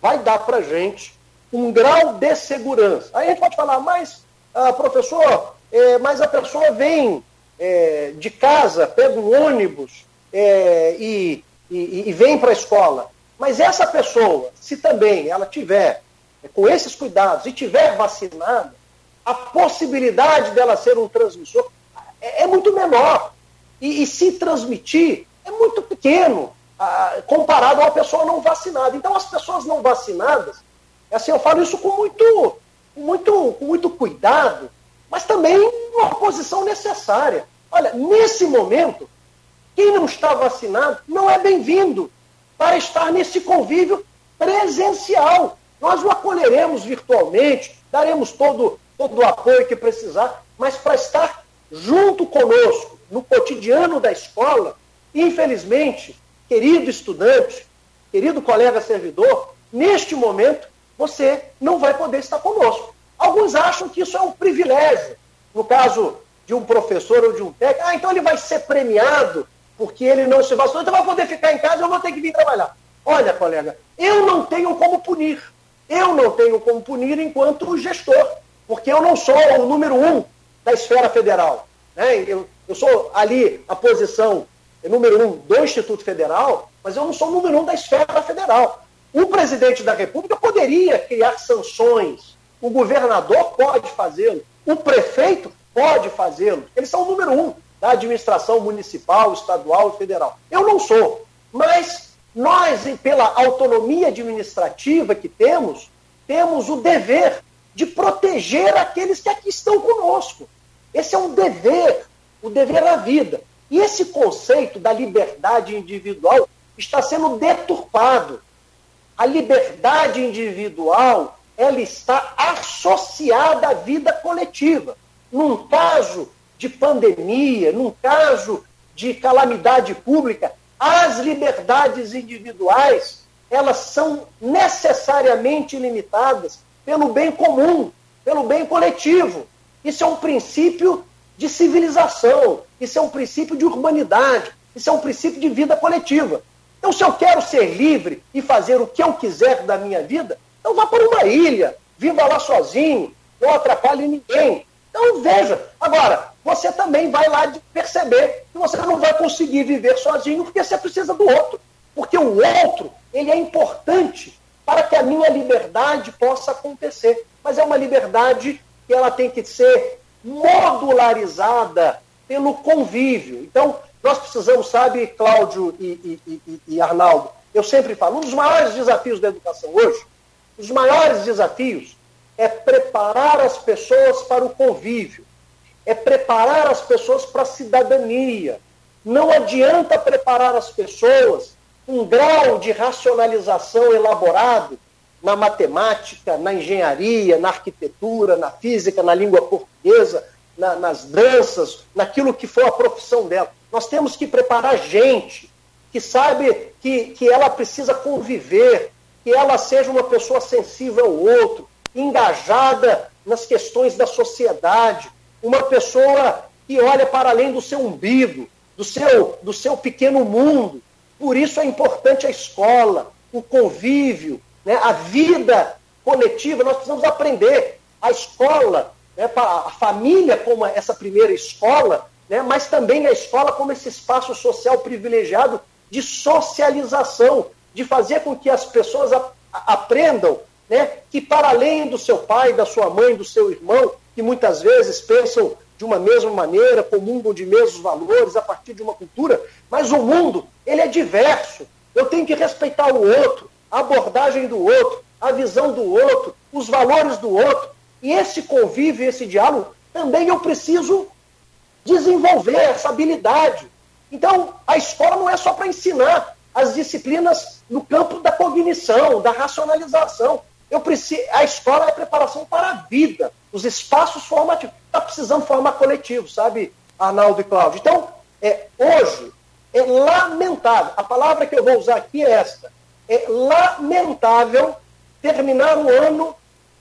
S3: vai dar para a gente um grau de segurança. Aí a gente pode falar, mas, ah, professor, é, mas a pessoa vem é, de casa, pega um ônibus é, e, e, e, vem para a escola. Mas essa pessoa, se também ela tiver com esses cuidados e tiver vacinada, a possibilidade dela ser um transmissor é, é muito menor. E, e, se transmitir é muito pequeno ah, comparado a uma pessoa não vacinada. Então, as pessoas não vacinadas, assim, eu falo isso com muito, muito, com muito cuidado, mas também uma posição necessária. Olha, nesse momento, quem não está vacinado não é bem-vindo para estar nesse convívio presencial. Nós o acolheremos virtualmente, daremos todo todo o apoio que precisar, mas para estar junto conosco no cotidiano da escola, infelizmente, querido estudante, querido colega servidor, neste momento você não vai poder estar conosco. Alguns acham que isso é um privilégio. No caso de um professor ou de um técnico, ah, então ele vai ser premiado porque ele não se vacinou, então vai poder ficar em casa, eu vou ter que vir trabalhar. Olha, colega, eu não tenho como punir. Eu não tenho como punir enquanto gestor porque eu não sou o número um da esfera federal. Né? Eu, eu sou ali a posição número um do Instituto Federal, mas eu não sou o número um da esfera federal. o presidente da República poderia criar sanções, o governador pode fazê-lo, o prefeito pode fazê-lo. Eles são o número um da administração municipal, estadual e federal. Eu não sou, mas nós, pela autonomia administrativa que temos, temos o dever de proteger aqueles que aqui estão conosco. Esse é um dever, o dever da vida. E esse conceito da liberdade individual está sendo deturpado. A liberdade individual, ela está associada à vida coletiva. Num caso de pandemia, num caso de calamidade pública, as liberdades individuais, elas são necessariamente limitadas pelo bem comum, pelo bem coletivo. Isso é um princípio de civilização, isso é um princípio de urbanidade, isso é um princípio de vida coletiva. Então, se eu quero ser livre e fazer o que eu quiser da minha vida, então vá para uma ilha, viva lá sozinho, não atrapalhe ninguém. Então, veja. Agora, você também vai lá perceber que você não vai conseguir viver sozinho porque você precisa do outro. Porque o outro, ele é importante para que a minha liberdade possa acontecer. Mas é uma liberdade que ela tem que ser modularizada pelo convívio. Então, nós precisamos, sabe, Cláudio e, e, e, e Arnaldo, eu sempre falo, um dos maiores desafios da educação hoje, os maiores desafios é preparar as pessoas para o convívio, é preparar as pessoas para a cidadania. Não adianta preparar as pessoas um grau de racionalização elaborado na matemática, na engenharia, na arquitetura, na física, na língua portuguesa, na, nas danças, naquilo que for a profissão dela. Nós temos que preparar gente que sabe que, que ela precisa conviver, que ela seja uma pessoa sensível ao outro, engajada nas questões da sociedade, uma pessoa que olha para além do seu umbigo, do seu, do seu pequeno mundo. Por isso é importante a escola, o convívio, né, a vida coletiva. Nós precisamos aprender. A escola, né, a família como essa primeira escola, né, mas também a escola como esse espaço social privilegiado de socialização, de fazer com que as pessoas aprendam né, que para além do seu pai, da sua mãe, do seu irmão, que muitas vezes pensam de uma mesma maneira, comungam de mesmos valores a partir de uma cultura, mas o mundo, ele é diverso. Eu tenho que respeitar o outro, a abordagem do outro, a visão do outro, os valores do outro. E esse convívio, esse diálogo, também eu preciso desenvolver essa habilidade. Então, a escola não é só para ensinar as disciplinas no campo da cognição, da racionalização. Eu preciso, a escola é preparação para a vida, os espaços formativos. Está precisando formar coletivo, sabe, Arnaldo e Cláudio? Então, é, hoje, é lamentável, a palavra que eu vou usar aqui é esta, é lamentável terminar o ano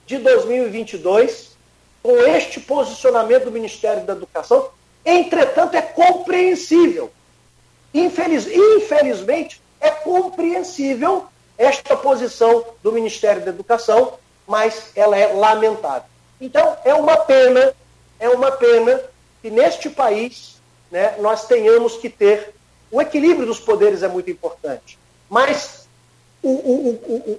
S3: de 2022 com este posicionamento do Ministério da Educação, entretanto, é compreensível. Infeliz, infelizmente, é compreensível esta posição do Ministério da Educação, mas ela é lamentável. Então, é uma pena, é uma pena que neste país né, nós tenhamos que ter. O equilíbrio dos poderes é muito importante, mas o, o,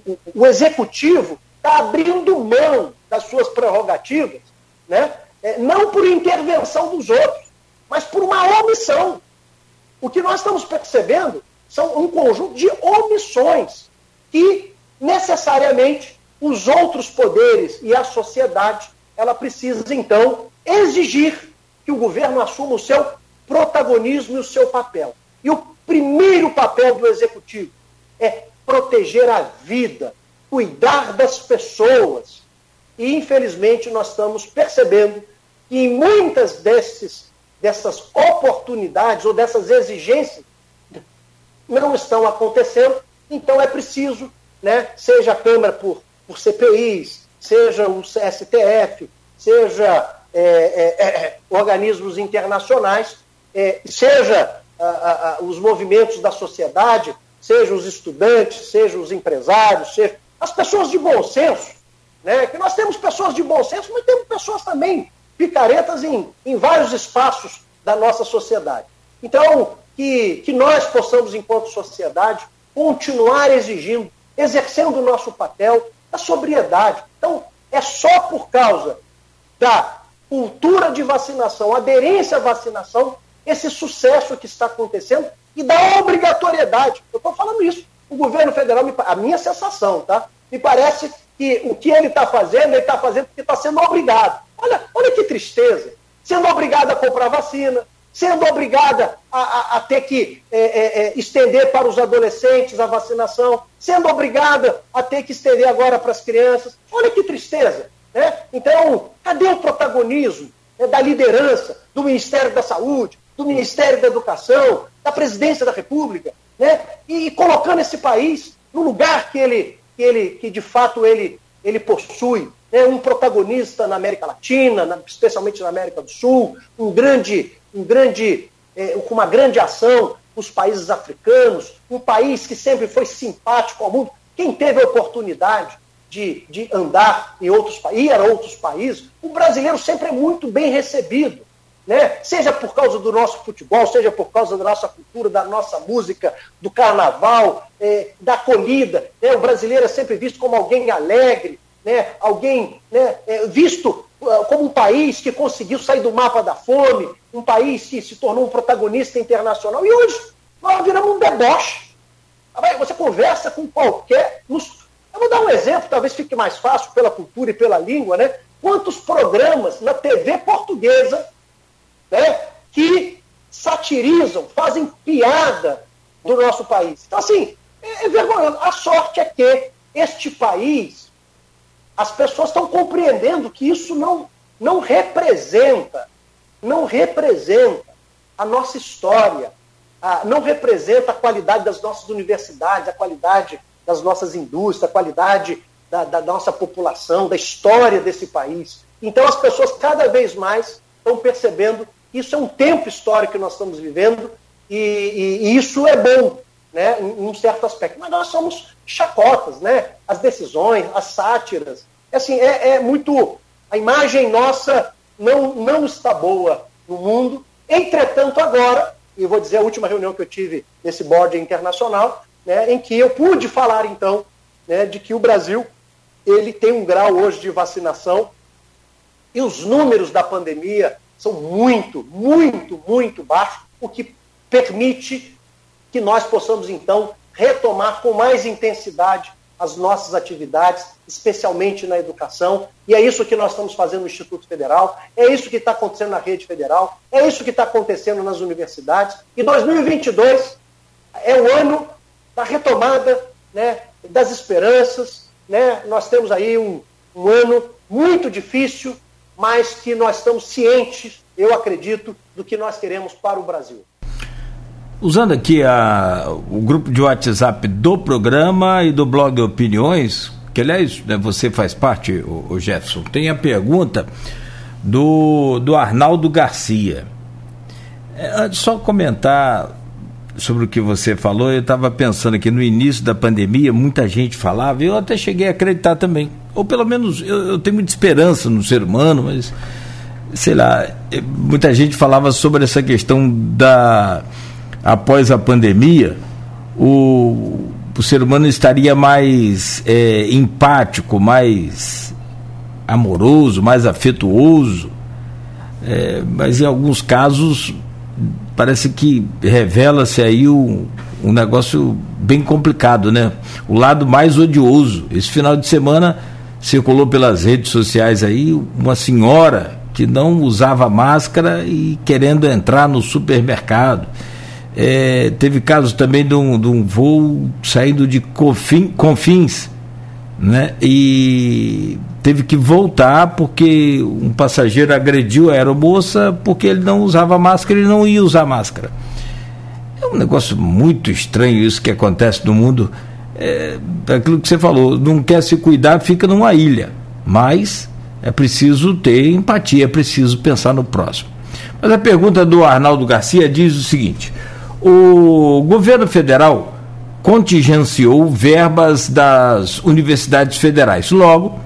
S3: o, o executivo está abrindo mão das suas prerrogativas, né, é, não por intervenção dos outros, mas por uma omissão. O que nós estamos percebendo são um conjunto de omissões que necessariamente os outros poderes e a sociedade ela precisa então exigir que o governo assuma o seu protagonismo e o seu papel. E o primeiro papel do executivo é proteger a vida, cuidar das pessoas. E infelizmente nós estamos percebendo que em muitas desses, dessas oportunidades ou dessas exigências não estão acontecendo então é preciso, né, seja a Câmara por, por CPIs, seja o STF, seja é, é, é, é, organismos internacionais, é, seja a, a, os movimentos da sociedade, seja os estudantes, seja os empresários, seja as pessoas de bom senso, né, que nós temos pessoas de bom senso, mas temos pessoas também picaretas em, em vários espaços da nossa sociedade. Então, que, que nós possamos, enquanto sociedade, continuar exigindo exercendo o nosso papel da sobriedade. Então, é só por causa da cultura de vacinação, aderência à vacinação, esse sucesso que está acontecendo e da obrigatoriedade. Eu estou falando isso. O governo federal, a minha sensação, tá? Me parece que o que ele está fazendo, ele está fazendo porque está sendo obrigado. Olha, olha que tristeza. Sendo obrigado a comprar vacina, sendo obrigada a, a, a ter que é, é, é, estender para os adolescentes a vacinação, sendo obrigada a ter que estender agora para as crianças. Olha que tristeza. Né? Então, cadê o protagonismo né, da liderança do Ministério da Saúde, do Ministério da Educação, da Presidência da República, né? e, e colocando esse país no lugar que ele, que ele que de fato ele, ele possui, né? um protagonista na América Latina, na, especialmente na América do Sul, um grande um grande, é, com uma grande ação nos países africanos, um país que sempre foi simpático ao mundo. Quem teve a oportunidade de, de andar em outros países, ir a outros países, o brasileiro sempre é muito bem recebido. Né? Seja por causa do nosso futebol, seja por causa da nossa cultura, da nossa música, do carnaval, é, da acolhida. Né? O brasileiro é sempre visto como alguém alegre, né? alguém né? É, visto como um país que conseguiu sair do mapa da fome, um país que se tornou um protagonista internacional. E hoje nós viramos um deboche. Você conversa com qualquer. Eu vou dar um exemplo, talvez fique mais fácil pela cultura e pela língua, né? Quantos programas na TV portuguesa né, que satirizam, fazem piada do nosso país. Então, assim, é, é vergonhoso. A sorte é que este país, as pessoas estão compreendendo que isso não, não representa não representa a nossa história, a, não representa a qualidade das nossas universidades, a qualidade das nossas indústrias, a qualidade da, da nossa população, da história desse país. Então as pessoas cada vez mais estão percebendo que isso é um tempo histórico que nós estamos vivendo e, e, e isso é bom, né, em um certo aspecto. Mas nós somos chacotas, né? As decisões, as sátiras. Assim, é, é muito. A imagem nossa não, não está boa no mundo. Entretanto, agora, e vou dizer a última reunião que eu tive nesse board internacional, né, em que eu pude falar, então, né, de que o Brasil ele tem um grau hoje de vacinação e os números da pandemia são muito, muito, muito baixos, o que permite que nós possamos, então, retomar com mais intensidade as nossas atividades, especialmente na educação. E é isso que nós estamos fazendo no Instituto Federal, é isso que está acontecendo na rede federal, é isso que está acontecendo nas universidades. E 2022 é o ano da retomada né, das esperanças. Né? Nós temos aí um, um ano muito difícil, mas que nós estamos cientes, eu acredito, do que nós queremos para o Brasil.
S2: Usando aqui a, o grupo de WhatsApp do programa e do blog Opiniões, que aliás né, você faz parte, o, o, Jefferson, tem a pergunta do, do Arnaldo Garcia. É, só comentar sobre o que você falou, eu estava pensando que no início da pandemia muita gente falava, e eu até cheguei a acreditar também. Ou pelo menos eu, eu tenho muita esperança no ser humano, mas sei lá, muita gente falava sobre essa questão da após a pandemia, o, o ser humano estaria mais é, empático, mais amoroso, mais afetuoso, é, mas em alguns casos parece que revela-se aí um, um negócio bem complicado, né? O lado mais odioso. Esse final de semana circulou pelas redes sociais aí uma senhora que não usava máscara e querendo entrar no supermercado. É, teve casos também de um, de um voo saindo de Confins, Confins né? e teve que voltar porque um passageiro agrediu a aeromoça porque ele não usava máscara e não ia usar máscara. É um negócio muito estranho isso que acontece no mundo. É, aquilo que você falou, não quer se cuidar, fica numa ilha. Mas é preciso ter empatia, é preciso pensar no próximo. Mas a pergunta do Arnaldo Garcia diz o seguinte: o governo federal contingenciou verbas das universidades federais. Logo,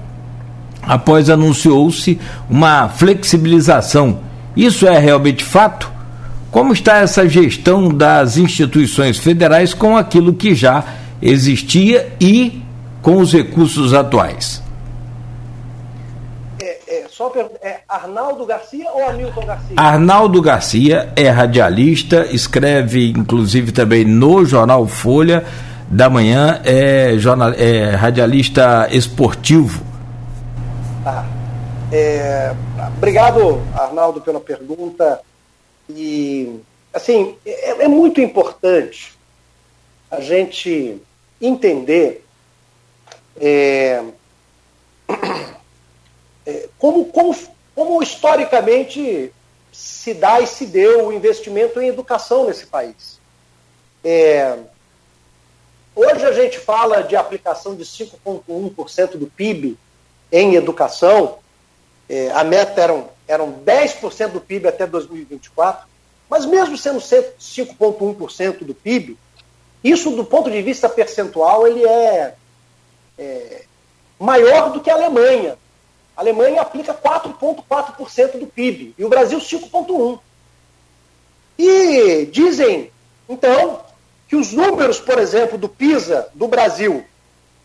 S2: após anunciou-se uma flexibilização. Isso é realmente fato? Como está essa gestão das instituições federais com aquilo que já existia e com os recursos atuais?
S3: Só é Arnaldo Garcia ou Hamilton Garcia?
S2: Arnaldo Garcia é radialista, escreve inclusive também no jornal Folha da Manhã, é, jornal, é radialista esportivo.
S3: Tá. É, obrigado, Arnaldo, pela pergunta. E, assim, é, é muito importante a gente entender é, como, como, como historicamente se dá e se deu o investimento em educação nesse país. É, hoje a gente fala de aplicação de 5,1% do PIB em educação, é, a meta eram, eram 10% do PIB até 2024, mas mesmo sendo 5,1% do PIB, isso do ponto de vista percentual ele é, é maior do que a Alemanha. A Alemanha aplica 4,4% do PIB e o Brasil 5,1%. E dizem, então, que os números, por exemplo, do PISA do Brasil,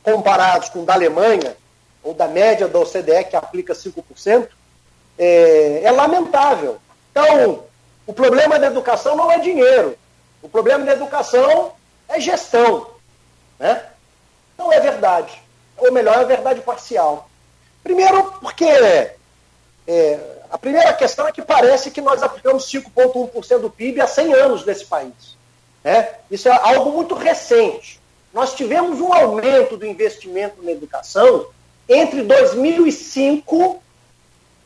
S3: comparados com o da Alemanha, ou da média da OCDE, que aplica 5%, é, é lamentável. Então, o problema da educação não é dinheiro. O problema da educação é gestão. Né? Não é verdade. Ou melhor, é verdade parcial. Primeiro, porque é, a primeira questão é que parece que nós aplicamos 5,1% do PIB há 100 anos nesse país. Né? Isso é algo muito recente. Nós tivemos um aumento do investimento na educação entre 2005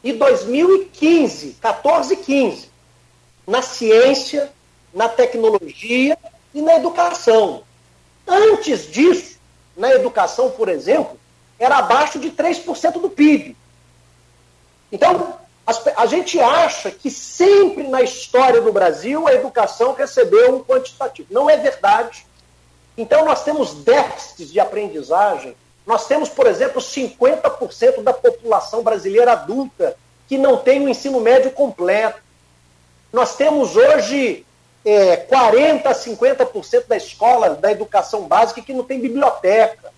S3: e 2015, 14 e 15, na ciência, na tecnologia e na educação. Antes disso, na educação, por exemplo, era abaixo de 3% do PIB. Então, a gente acha que sempre na história do Brasil a educação recebeu um quantitativo. Não é verdade. Então, nós temos déficits de aprendizagem nós temos, por exemplo, 50% da população brasileira adulta que não tem o ensino médio completo. Nós temos hoje é, 40% a 50% da escola, da educação básica, que não tem biblioteca.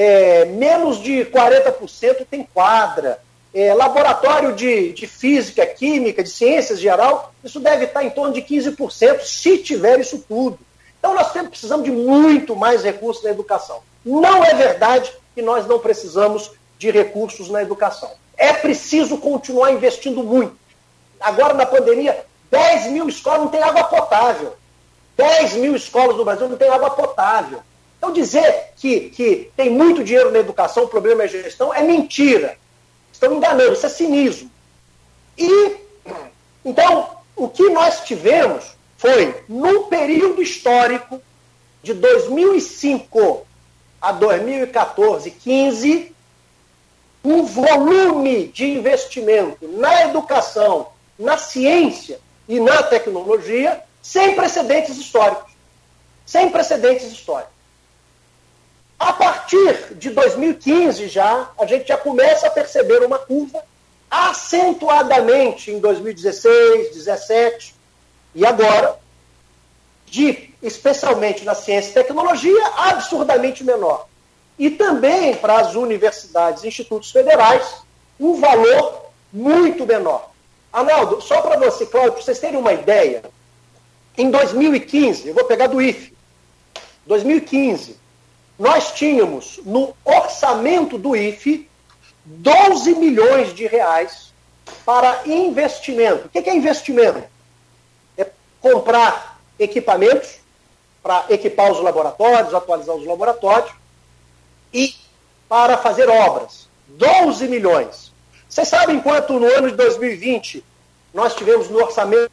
S3: É, menos de 40% tem quadra. É, laboratório de, de física, química, de ciências geral, isso deve estar em torno de 15%, se tiver isso tudo. Então nós temos, precisamos de muito mais recursos na educação. Não é verdade que nós não precisamos de recursos na educação. É preciso continuar investindo muito. Agora, na pandemia, 10 mil escolas não têm água potável. 10 mil escolas no Brasil não têm água potável. Então, dizer que, que tem muito dinheiro na educação, o problema é gestão, é mentira. Estão enganando, isso é cinismo. E, então, o que nós tivemos foi, num período histórico de 2005 a 2014, 15, um volume de investimento na educação, na ciência e na tecnologia sem precedentes históricos. Sem precedentes históricos. A partir de 2015 já, a gente já começa a perceber uma curva acentuadamente em 2016, 2017 e agora de especialmente na ciência e tecnologia, absurdamente menor. E também para as universidades e institutos federais, um valor muito menor. Arnaldo, só para você, Cláudio, para vocês terem uma ideia, em 2015, eu vou pegar do IFE, 2015, nós tínhamos no orçamento do IFE 12 milhões de reais para investimento. O que é investimento? É comprar equipamentos para equipar os laboratórios, atualizar os laboratórios e para fazer obras. 12 milhões. Vocês sabem quanto no ano de 2020 nós tivemos no orçamento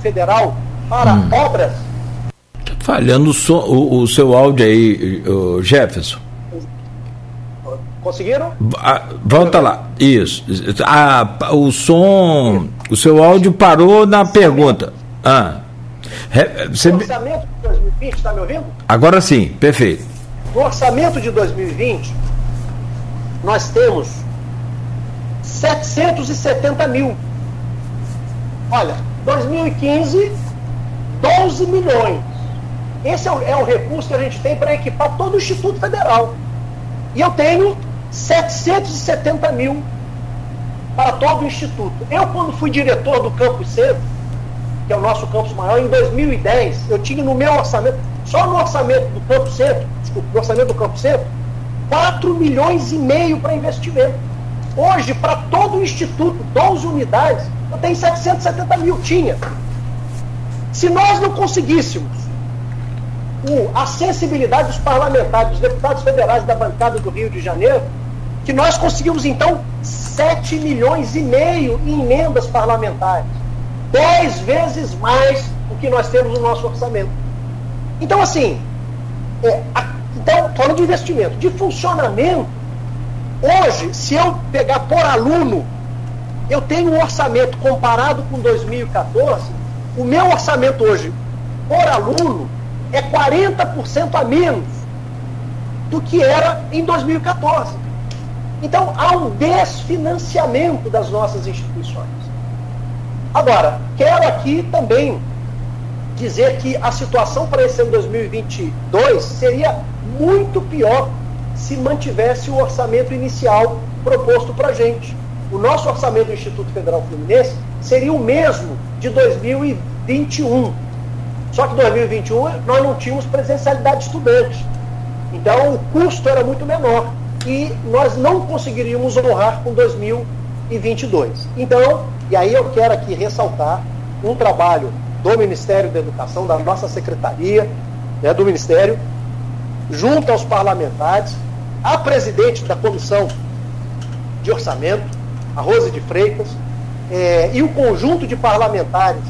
S3: federal para hum. obras?
S2: Falhando o, som, o, o, seu áudio aí, o Jefferson.
S3: Conseguiram?
S2: Ah, volta lá. Isso. Ah, o som. O seu áudio parou na pergunta. Ah.
S3: Você... No orçamento de 2020, está me ouvindo?
S2: Agora sim, perfeito.
S3: No orçamento de 2020, nós temos 770 mil. Olha, 2015, 12 milhões. Esse é o, é o recurso que a gente tem para equipar todo o Instituto Federal. E eu tenho 770 mil para todo o Instituto. Eu, quando fui diretor do Campus Centro, que é o nosso campus maior, em 2010, eu tinha no meu orçamento, só no orçamento do Campus Centro, desculpa, no orçamento do Campus Centro, 4 milhões e meio para investimento. Hoje, para todo o Instituto, 12 unidades, eu tenho 770 mil, tinha. Se nós não conseguíssemos o, a sensibilidade dos parlamentares, dos deputados federais da bancada do Rio de Janeiro, que nós conseguimos então 7 milhões e meio em emendas parlamentares. 10 vezes mais do que nós temos no nosso orçamento. Então, assim, é, a, então, falando de investimento, de funcionamento, hoje, se eu pegar por aluno, eu tenho um orçamento comparado com 2014, o meu orçamento hoje por aluno é 40% a menos do que era em 2014. Então, há um desfinanciamento das nossas instituições. Agora, quero aqui também dizer que a situação para esse ano 2022 seria muito pior se mantivesse o orçamento inicial proposto para a gente. O nosso orçamento do Instituto Federal Fluminense seria o mesmo de 2021 só que em 2021 nós não tínhamos presencialidade de estudantes. Então o custo era muito menor e nós não conseguiríamos honrar com 2022. Então, e aí eu quero aqui ressaltar um trabalho do Ministério da Educação, da nossa secretaria, né, do Ministério, junto aos parlamentares, a presidente da Comissão de Orçamento, a Rose de Freitas, é, e o conjunto de parlamentares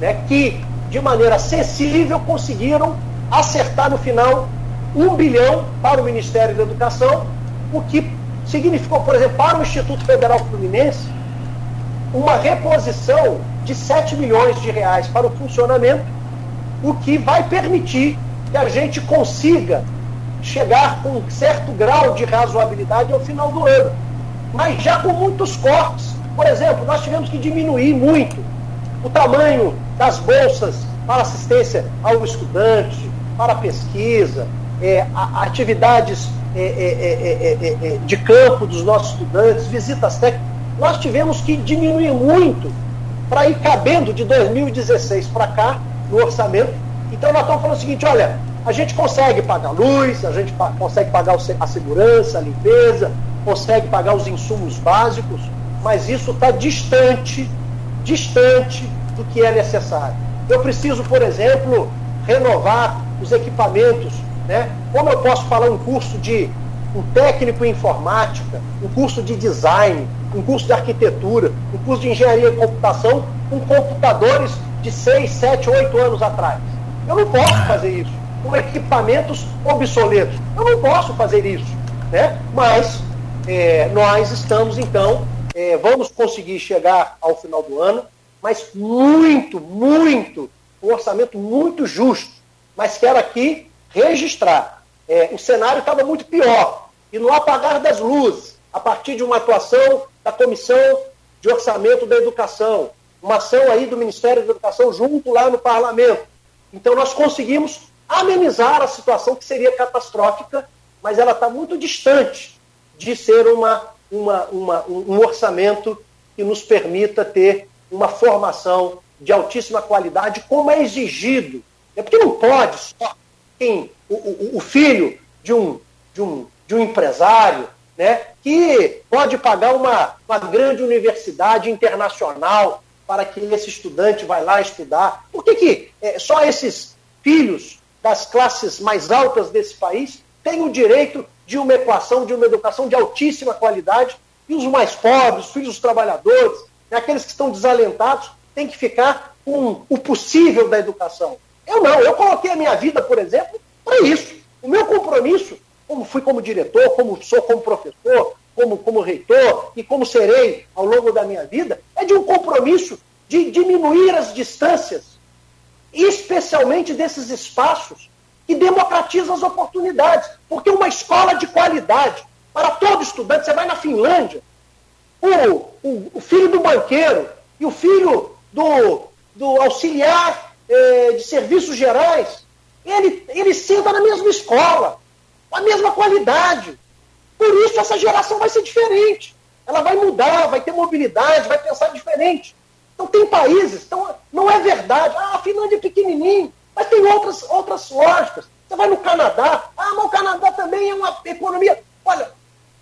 S3: né, que de maneira sensível, conseguiram acertar no final um bilhão para o Ministério da Educação, o que significou, por exemplo, para o Instituto Federal Fluminense, uma reposição de 7 milhões de reais para o funcionamento, o que vai permitir que a gente consiga chegar com um certo grau de razoabilidade ao final do ano. Mas já com muitos cortes. Por exemplo, nós tivemos que diminuir muito o tamanho das bolsas para assistência ao estudante, para pesquisa, é, atividades é, é, é, é, de campo dos nossos estudantes, visitas técnicas. Nós tivemos que diminuir muito para ir cabendo de 2016 para cá no orçamento. Então nós estamos falando o seguinte, olha, a gente consegue pagar luz, a gente consegue pagar a segurança, a limpeza, consegue pagar os insumos básicos, mas isso está distante, distante do que é necessário. Eu preciso, por exemplo, renovar os equipamentos. Né? Como eu posso falar um curso de um técnico em informática, um curso de design, um curso de arquitetura, um curso de engenharia e computação com computadores de 6, 7, 8 anos atrás? Eu não posso fazer isso. Com equipamentos obsoletos. Eu não posso fazer isso. Né? Mas é, nós estamos, então, é, vamos conseguir chegar ao final do ano mas muito, muito, um orçamento muito justo. Mas quero aqui registrar. É, o cenário estava muito pior. E no apagar das luzes, a partir de uma atuação da Comissão de Orçamento da Educação, uma ação aí do Ministério da Educação junto lá no Parlamento. Então nós conseguimos amenizar a situação que seria catastrófica, mas ela está muito distante de ser uma, uma, uma, um orçamento que nos permita ter uma formação de altíssima qualidade, como é exigido. É porque não pode só quem, o, o, o filho de um, de, um, de um empresário, né, que pode pagar uma, uma grande universidade internacional para que esse estudante vá lá estudar. Por que, que é, só esses filhos das classes mais altas desse país têm o direito de uma equação, de uma educação de altíssima qualidade, e os mais pobres, os filhos dos trabalhadores, aqueles que estão desalentados têm que ficar com o possível da educação. Eu não, eu coloquei a minha vida, por exemplo, para isso. O meu compromisso, como fui como diretor, como sou como professor, como, como reitor e como serei ao longo da minha vida, é de um compromisso de diminuir as distâncias, especialmente desses espaços que democratizam as oportunidades. Porque uma escola de qualidade para todo estudante, você vai na Finlândia, o, o, o filho do banqueiro e o filho do, do auxiliar eh, de serviços gerais, ele, ele senta na mesma escola, com a mesma qualidade. Por isso essa geração vai ser diferente. Ela vai mudar, vai ter mobilidade, vai pensar diferente. Então tem países, então não é verdade. Ah, a Finlândia é pequenininho, mas tem outras, outras lógicas. Você vai no Canadá, ah, mas o Canadá também é uma economia. Olha,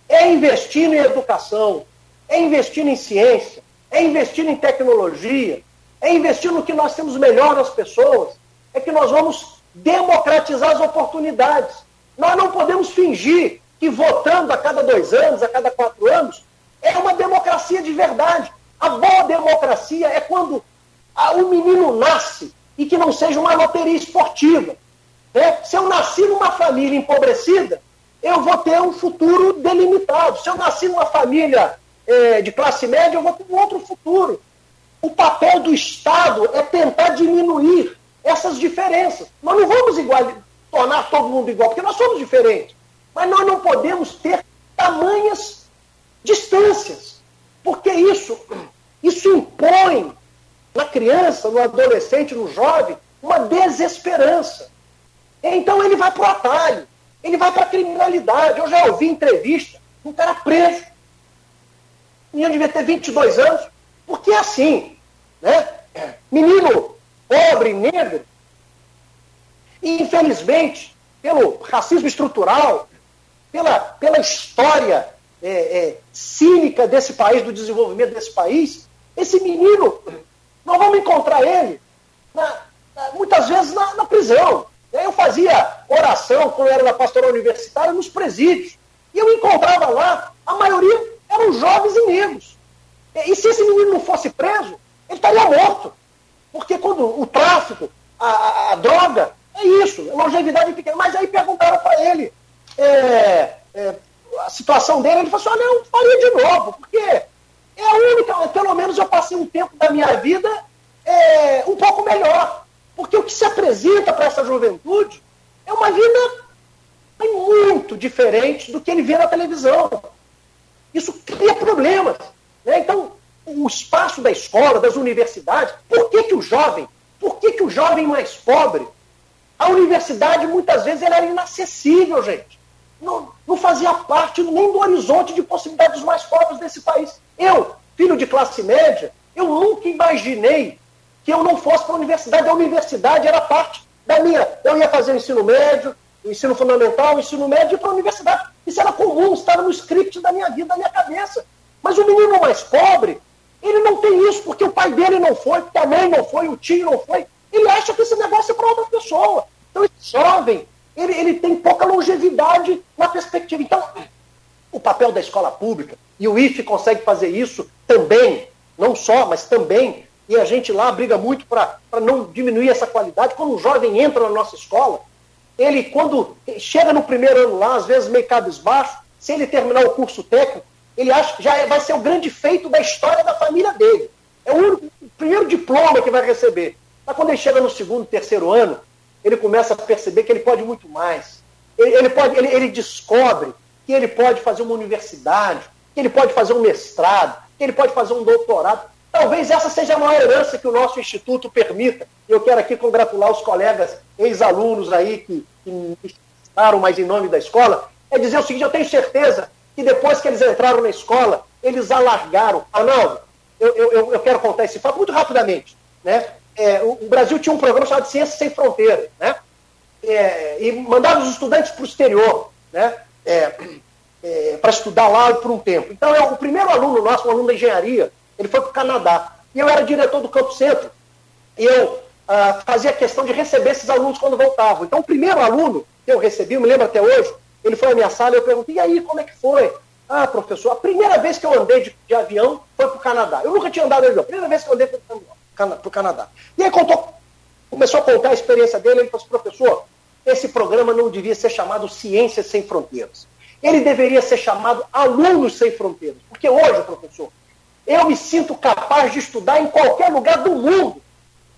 S3: é investir em educação, é investir em ciência, é investir em tecnologia, é investir no que nós temos melhor nas pessoas, é que nós vamos democratizar as oportunidades. Nós não podemos fingir que votando a cada dois anos, a cada quatro anos, é uma democracia de verdade. A boa democracia é quando o menino nasce e que não seja uma loteria esportiva. Né? Se eu nasci numa família empobrecida, eu vou ter um futuro delimitado. Se eu nasci numa família é, de classe média, eu vou ter um outro futuro. O papel do Estado é tentar diminuir essas diferenças. Nós não vamos igual, tornar todo mundo igual, porque nós somos diferentes. Mas nós não podemos ter tamanhas distâncias, porque isso, isso impõe na criança, no adolescente, no jovem, uma desesperança. Então ele vai para o atalho, ele vai para a criminalidade. Eu já ouvi entrevista, um cara preso. O menino devia ter 22 anos, porque é assim, né? Menino pobre, negro, e infelizmente, pelo racismo estrutural, pela, pela história é, é, cínica desse país, do desenvolvimento desse país, esse menino, nós vamos encontrar ele na, na, muitas vezes na, na prisão. Eu fazia oração quando era na pastoral universitária nos presídios. E eu encontrava lá, a maioria eram jovens e negros. E se esse menino não fosse preso, ele estaria morto. Porque quando o tráfico, a, a, a droga, é isso, é longevidade pequena. Mas aí perguntaram para ele é, é, a situação dele, ele falou assim, olha, eu faria de novo, porque é a única, pelo menos eu passei um tempo da minha vida é, um pouco melhor. Porque o que se apresenta para essa juventude é uma vida muito diferente do que ele vê na televisão. Isso cria problemas. Né? Então, o espaço da escola, das universidades, por que, que o jovem, por que, que o jovem mais pobre, a universidade muitas vezes era inacessível, gente. Não, não fazia parte nem do horizonte de possibilidades dos mais pobres desse país. Eu, filho de classe média, eu nunca imaginei que eu não fosse para a universidade. A universidade era parte da minha. Eu ia fazer o ensino médio, ensino fundamental, ensino médio e para a universidade. Isso era comum, estava no script da minha vida, da minha cabeça. Mas o menino mais pobre, ele não tem isso, porque o pai dele não foi, porque a mãe não foi, o tio não foi. Ele acha que esse negócio é para outra pessoa. Então, esse jovem, ele, ele tem pouca longevidade na perspectiva. Então, o papel da escola pública, e o IFE consegue fazer isso também, não só, mas também e a gente lá briga muito para não diminuir essa qualidade. Quando um jovem entra na nossa escola, ele, quando chega no primeiro ano lá, às vezes meio cabisbaixo, se ele terminar o curso técnico, ele acha que já é, vai ser o grande feito da história da família dele. É o, único, o primeiro diploma que vai receber. Mas quando ele chega no segundo, terceiro ano, ele começa a perceber que ele pode muito mais. Ele, ele pode, ele, ele descobre que ele pode fazer uma universidade, que ele pode fazer um mestrado, que ele pode fazer um doutorado. Talvez essa seja a maior herança que o nosso instituto permita. Eu quero aqui congratular os colegas ex-alunos aí que, que estaram mais em nome da escola. É dizer o seguinte: eu tenho certeza que depois que eles entraram na escola, eles alargaram. Arnaldo, eu, eu, eu quero contar esse fato muito rapidamente. Né? É, o, o, Brasil tinha um programa chamado Ciências Sem Fronteiras, né? É, e mandava os estudantes para o exterior, né? É, é para estudar lá por um tempo. Então, é, o primeiro aluno nosso, um aluno da engenharia, ele foi para o Canadá. E eu era diretor do Campo Centro. E eu ah, fazia questão de receber esses alunos quando voltavam. Então, o primeiro aluno que eu recebi, eu me lembro até hoje, ele foi à minha sala e eu perguntei, e aí, como é que foi? Ah, professor, a primeira vez que eu andei de, de avião foi para o Canadá. Eu nunca tinha andado de avião. A primeira vez que eu andei foi para o Canadá. E aí contou, começou a contar a experiência dele. Ele falou assim, professor, esse programa não devia ser chamado Ciências Sem Fronteiras. Ele deveria ser chamado Alunos Sem Fronteiras. Porque hoje, professor, eu me sinto capaz de estudar em qualquer lugar do mundo.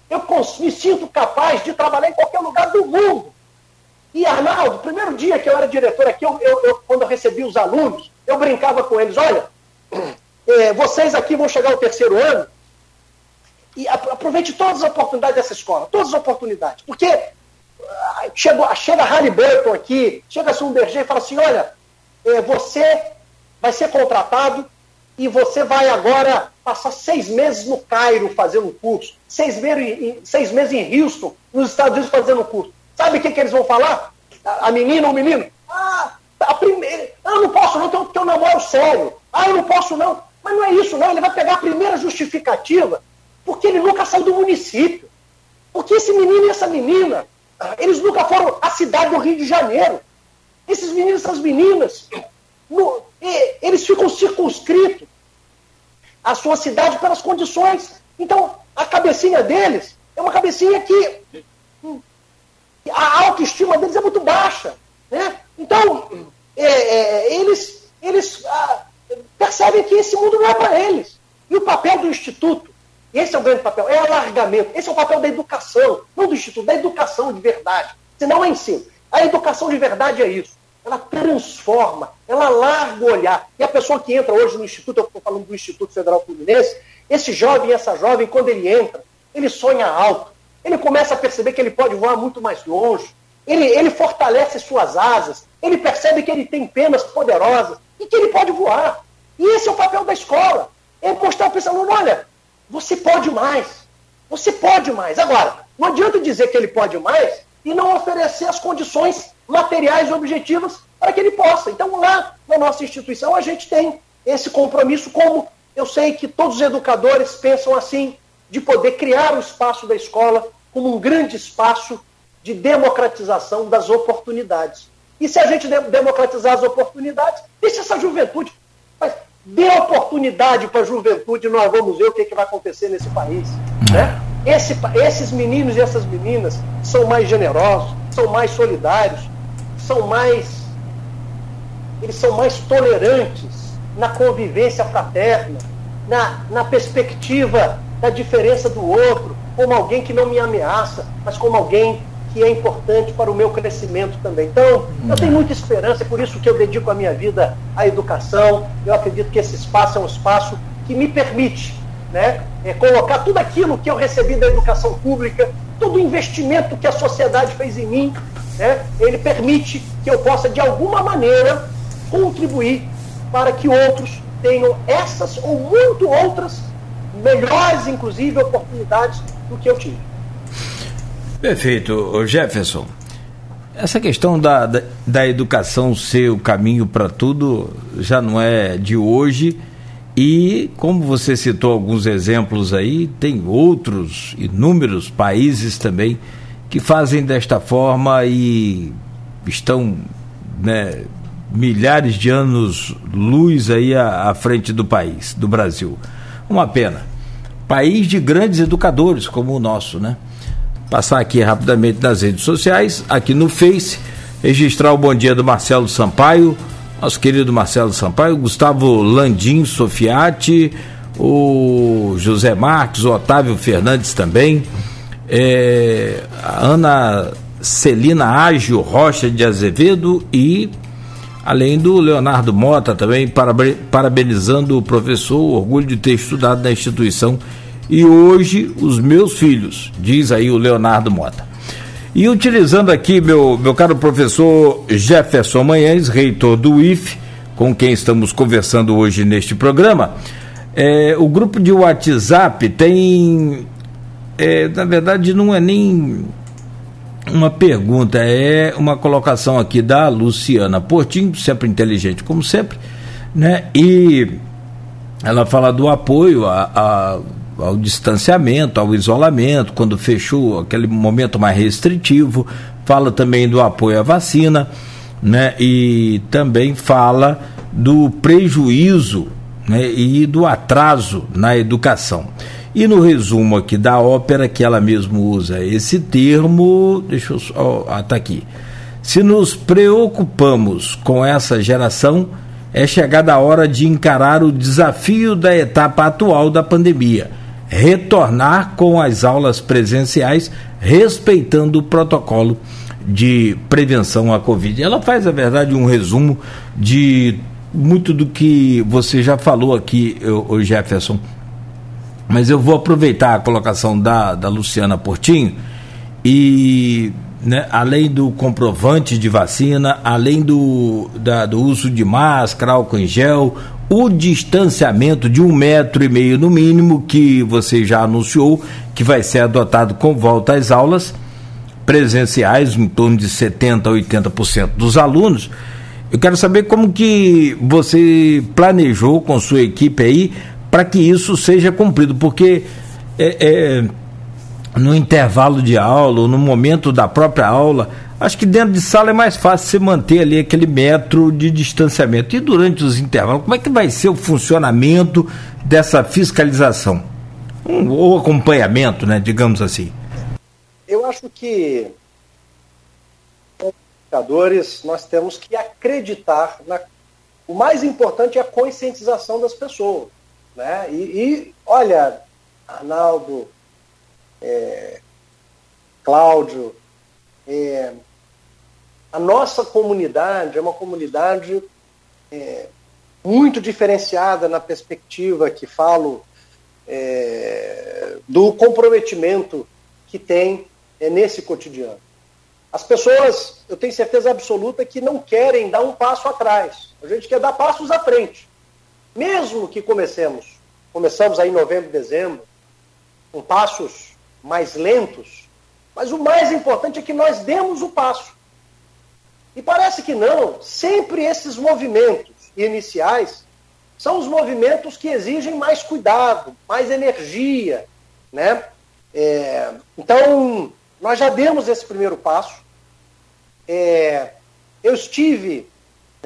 S3: Eu me sinto capaz de trabalhar em qualquer lugar do mundo. E Arnaldo, primeiro dia que eu era diretor aqui, eu, eu, eu, quando eu recebi os alunos, eu brincava com eles, olha, é, *clears throat* vocês aqui vão chegar ao terceiro ano e aproveite todas as oportunidades dessa escola, todas as oportunidades. Porque chega, chega a Halliburton aqui, chega a Sunderger e fala assim: olha, é, você vai ser contratado e você vai agora passar seis meses no Cairo fazendo um curso, seis meses, seis meses em Houston, nos Estados Unidos fazendo um curso. Sabe o que, que eles vão falar? A, a menina ou o menino? Ah, a primeira, ah, não posso não, porque eu namoro sério. Ah, eu não posso não. Mas não é isso não, ele vai pegar a primeira justificativa, porque ele nunca saiu do município. Porque esse menino e essa menina, eles nunca foram à cidade do Rio de Janeiro. Esses meninos e essas meninas, no, eles ficam circunscritos à sua cidade pelas condições. Então, a cabecinha deles é uma cabecinha que a autoestima deles é muito baixa. Né? Então, é, é, eles, eles ah, percebem que esse mundo não é para eles. E o papel do Instituto, esse é o grande papel, é alargamento. Esse é o papel da educação, não do Instituto, da educação de verdade. Senão é ensino. A educação de verdade é isso. Ela transforma, ela larga o olhar. E a pessoa que entra hoje no Instituto, eu estou falando do Instituto Federal Fluminense, esse jovem, essa jovem, quando ele entra, ele sonha alto. Ele começa a perceber que ele pode voar muito mais longe. Ele, ele fortalece suas asas. Ele percebe que ele tem penas poderosas e que ele pode voar. E esse é o papel da escola. É mostrar para esse aluno, olha, você pode mais. Você pode mais. Agora, não adianta dizer que ele pode mais e não oferecer as condições materiais e objetivas para que ele possa. Então, lá na nossa instituição, a gente tem esse compromisso, como eu sei que todos os educadores pensam assim, de poder criar o espaço da escola como um grande espaço de democratização das oportunidades. E se a gente democratizar as oportunidades, deixa essa juventude. Mas dê oportunidade para a juventude, nós vamos ver o que, que vai acontecer nesse país. Né? Esse, esses meninos e essas meninas são mais generosos, são mais solidários, são mais. Eles são mais tolerantes na convivência fraterna, na, na perspectiva da diferença do outro, como alguém que não me ameaça, mas como alguém que é importante para o meu crescimento também. Então, eu tenho muita esperança, é por isso que eu dedico a minha vida à educação. Eu acredito que esse espaço é um espaço que me permite né, é, colocar tudo aquilo que eu recebi da educação pública, todo o investimento que a sociedade fez em mim, né, ele permite que eu possa, de alguma maneira, contribuir para que outros tenham essas ou muito outras, melhores, inclusive, oportunidades do que eu tive.
S2: Perfeito, Jefferson. Essa questão da, da, da educação ser o caminho para tudo já não é de hoje. E, como você citou alguns exemplos aí, tem outros inúmeros países também que fazem desta forma e estão né, milhares de anos luz aí à, à frente do país, do Brasil. Uma pena. País de grandes educadores como o nosso, né? Passar aqui rapidamente nas redes sociais, aqui no Face, registrar o bom dia do Marcelo Sampaio, nosso querido Marcelo Sampaio, Gustavo Landim Sofiati, o José Marques, o Otávio Fernandes também, é, Ana Celina Ágio Rocha de Azevedo e além do Leonardo Mota também parabenizando o professor, o orgulho de ter estudado na instituição e hoje os meus filhos, diz aí o Leonardo Mota. E utilizando aqui meu, meu caro professor Jefferson Manhães, reitor do IF, com quem estamos conversando hoje neste programa, é, o grupo de WhatsApp tem. É, na verdade, não é nem uma pergunta, é uma colocação aqui da Luciana Portinho, sempre inteligente, como sempre, né? E ela fala do apoio a, a ao distanciamento, ao isolamento, quando fechou aquele momento mais restritivo, fala também do apoio à vacina, né? E também fala do prejuízo né? e do atraso na educação. E no resumo aqui da ópera, que ela mesmo usa esse termo, deixa eu só. Ah, tá aqui. Se nos preocupamos com essa geração, é chegada a hora de encarar o desafio da etapa atual da pandemia retornar com as aulas presenciais, respeitando o protocolo de prevenção à Covid. Ela faz, na verdade, um resumo de muito do que você já falou aqui, o Jefferson. Mas eu vou aproveitar a colocação da, da Luciana Portinho e né, além do comprovante de vacina, além do, da, do uso de máscara, álcool em gel, o distanciamento de um metro e meio no mínimo, que você já anunciou que vai ser adotado com volta às aulas presenciais, em torno de 70% a 80% dos alunos. Eu quero saber como que você planejou com sua equipe aí para que isso seja cumprido, porque é, é no intervalo de aula ou no momento da própria aula, acho que dentro de sala é mais fácil você manter ali aquele metro de distanciamento. E durante os intervalos, como é que vai ser o funcionamento dessa fiscalização? Um, ou acompanhamento, né, digamos assim.
S3: Eu acho que educadores nós temos que acreditar na o mais importante é a conscientização das pessoas, né? E, e olha, Arnaldo, é, Cláudio, é, a nossa comunidade é uma comunidade é, muito diferenciada na perspectiva que falo é, do comprometimento que tem é, nesse cotidiano. As pessoas, eu tenho certeza absoluta que não querem dar um passo atrás. A gente quer dar passos à frente. Mesmo que comecemos, começamos aí em novembro, dezembro, com passos mais lentos, mas o mais importante é que nós demos o passo. E parece que não, sempre esses movimentos iniciais são os movimentos que exigem mais cuidado, mais energia, né? É, então, nós já demos esse primeiro passo. É, eu estive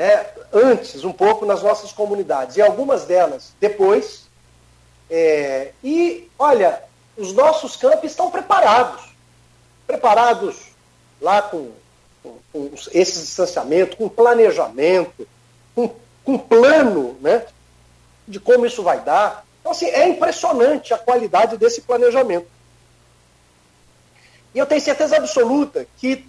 S3: né, antes um pouco nas nossas comunidades e algumas delas depois. É, e olha, os nossos campos estão preparados. Preparados lá com, com, com esse distanciamento, com planejamento, com, com plano né, de como isso vai dar. Então, assim, é impressionante a qualidade desse planejamento. E eu tenho certeza absoluta que,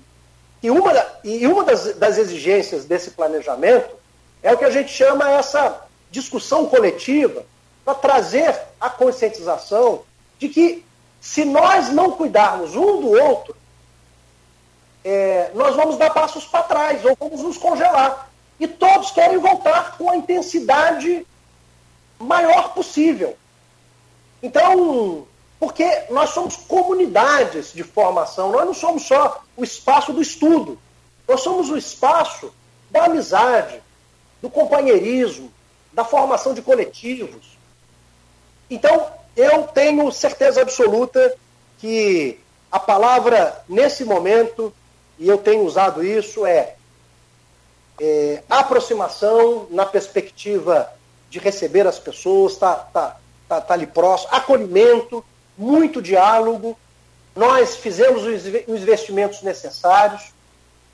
S3: que uma, e uma das, das exigências desse planejamento é o que a gente chama essa discussão coletiva para trazer a conscientização de que se nós não cuidarmos um do outro, é, nós vamos dar passos para trás ou vamos nos congelar. E todos querem voltar com a intensidade maior possível. Então, porque nós somos comunidades de formação, nós não somos só o espaço do estudo, nós somos o espaço da amizade, do companheirismo, da formação de coletivos. Então, eu tenho certeza absoluta que a palavra nesse momento, e eu tenho usado isso, é, é aproximação na perspectiva de receber as pessoas, tá, tá, tá, tá ali próximo, acolhimento, muito diálogo. Nós fizemos os investimentos necessários.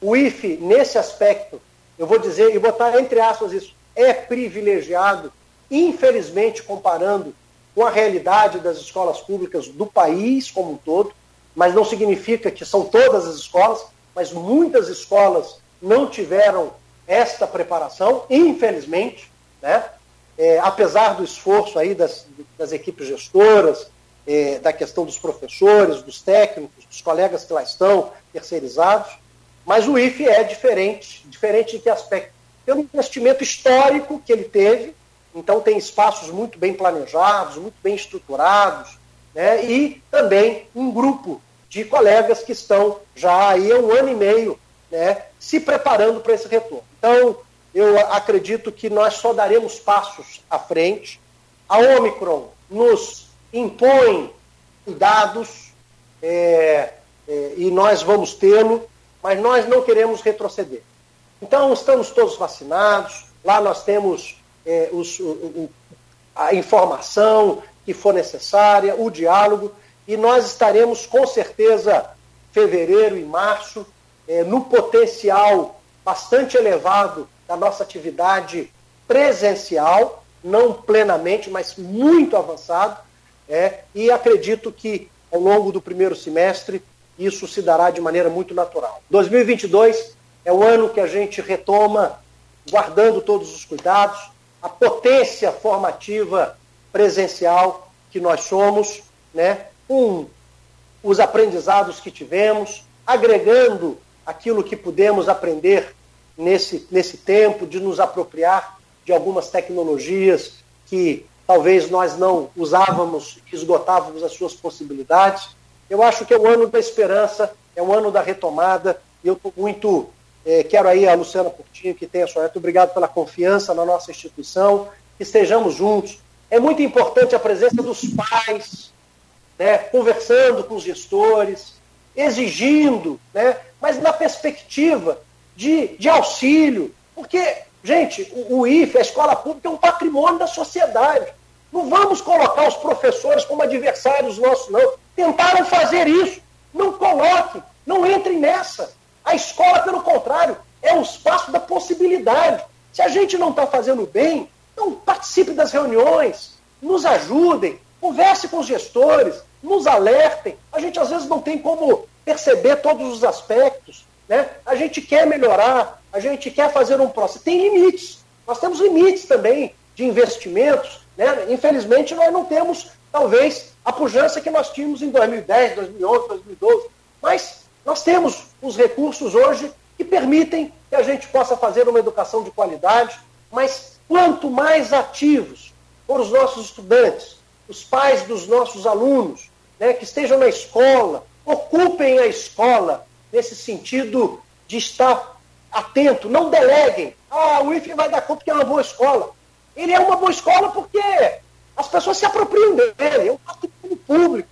S3: O IFE, nesse aspecto, eu vou dizer e botar entre aspas isso, é privilegiado, infelizmente, comparando com a realidade das escolas públicas do país como um todo, mas não significa que são todas as escolas, mas muitas escolas não tiveram esta preparação, infelizmente, né? É, apesar do esforço aí das, das equipes gestoras, é, da questão dos professores, dos técnicos, dos colegas que lá estão terceirizados, mas o IFE é diferente, diferente de que aspecto? Pelo investimento histórico que ele teve, então, tem espaços muito bem planejados, muito bem estruturados, né? e também um grupo de colegas que estão já aí há um ano e meio né, se preparando para esse retorno. Então, eu acredito que nós só daremos passos à frente. A Omicron nos impõe cuidados é, é, e nós vamos tê-lo, mas nós não queremos retroceder. Então, estamos todos vacinados, lá nós temos é, os, o, a informação que for necessária, o diálogo, e nós estaremos com certeza fevereiro e março é, no potencial bastante elevado da nossa atividade presencial, não plenamente, mas muito avançado, é, e acredito que ao longo do primeiro semestre isso se dará de maneira muito natural. 2022 é o ano que a gente retoma, guardando todos os cuidados, a potência formativa presencial que nós somos, né, com os aprendizados que tivemos, agregando aquilo que pudemos aprender nesse, nesse tempo, de nos apropriar de algumas tecnologias que talvez nós não usávamos, esgotávamos as suas possibilidades. Eu acho que é o ano da esperança, é o ano da retomada, e eu estou muito. É, quero aí a Luciana Curtinho, que tem a sua. Muito obrigado pela confiança na nossa instituição, que estejamos juntos. É muito importante a presença dos pais, né, conversando com os gestores, exigindo, né, mas na perspectiva de, de auxílio, porque, gente, o, o IFE, a escola pública, é um patrimônio da sociedade. Não vamos colocar os professores como adversários nossos, não. Tentaram fazer isso. Não coloquem, não entrem nessa. A escola, pelo contrário, é um espaço da possibilidade. Se a gente não está fazendo bem, então participe das reuniões, nos ajudem, converse com os gestores, nos alertem. A gente às vezes não tem como perceber todos os aspectos. Né? A gente quer melhorar, a gente quer fazer um processo. Tem limites. Nós temos limites também de investimentos. Né? Infelizmente, nós não temos, talvez, a pujança que nós tínhamos em 2010, 2011, 2012. Mas nós temos os recursos hoje que permitem que a gente possa fazer uma educação de qualidade. Mas quanto mais ativos for os nossos estudantes, os pais dos nossos alunos, né, que estejam na escola, ocupem a escola nesse sentido de estar atento, não deleguem. Ah, o IFE vai dar conta que é uma boa escola. Ele é uma boa escola porque as pessoas se apropriam dele, é um patrimônio público,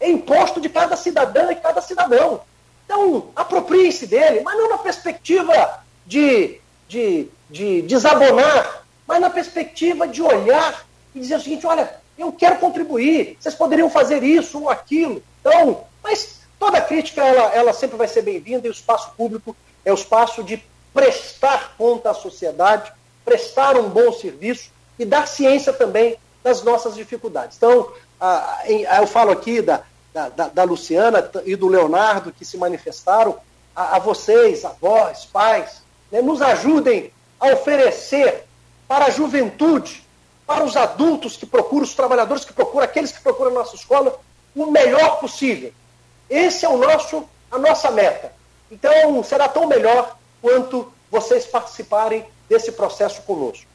S3: é imposto de cada cidadã e cada cidadão. Então, apropriem-se dele, mas não na perspectiva de, de, de desabonar, mas na perspectiva de olhar e dizer o seguinte: olha, eu quero contribuir, vocês poderiam fazer isso ou aquilo. Então, mas toda crítica ela, ela sempre vai ser bem-vinda e o espaço público é o espaço de prestar conta à sociedade, prestar um bom serviço e dar ciência também das nossas dificuldades. Então, eu falo aqui da, da, da, Luciana e do Leonardo que se manifestaram, a, a vocês, avós, pais, né, nos ajudem a oferecer para a juventude para os adultos que procuram, os trabalhadores que procuram, aqueles que procuram a nossa escola, o melhor possível. Esse é o nosso, a nossa meta. Então, será tão melhor quanto vocês participarem desse processo conosco.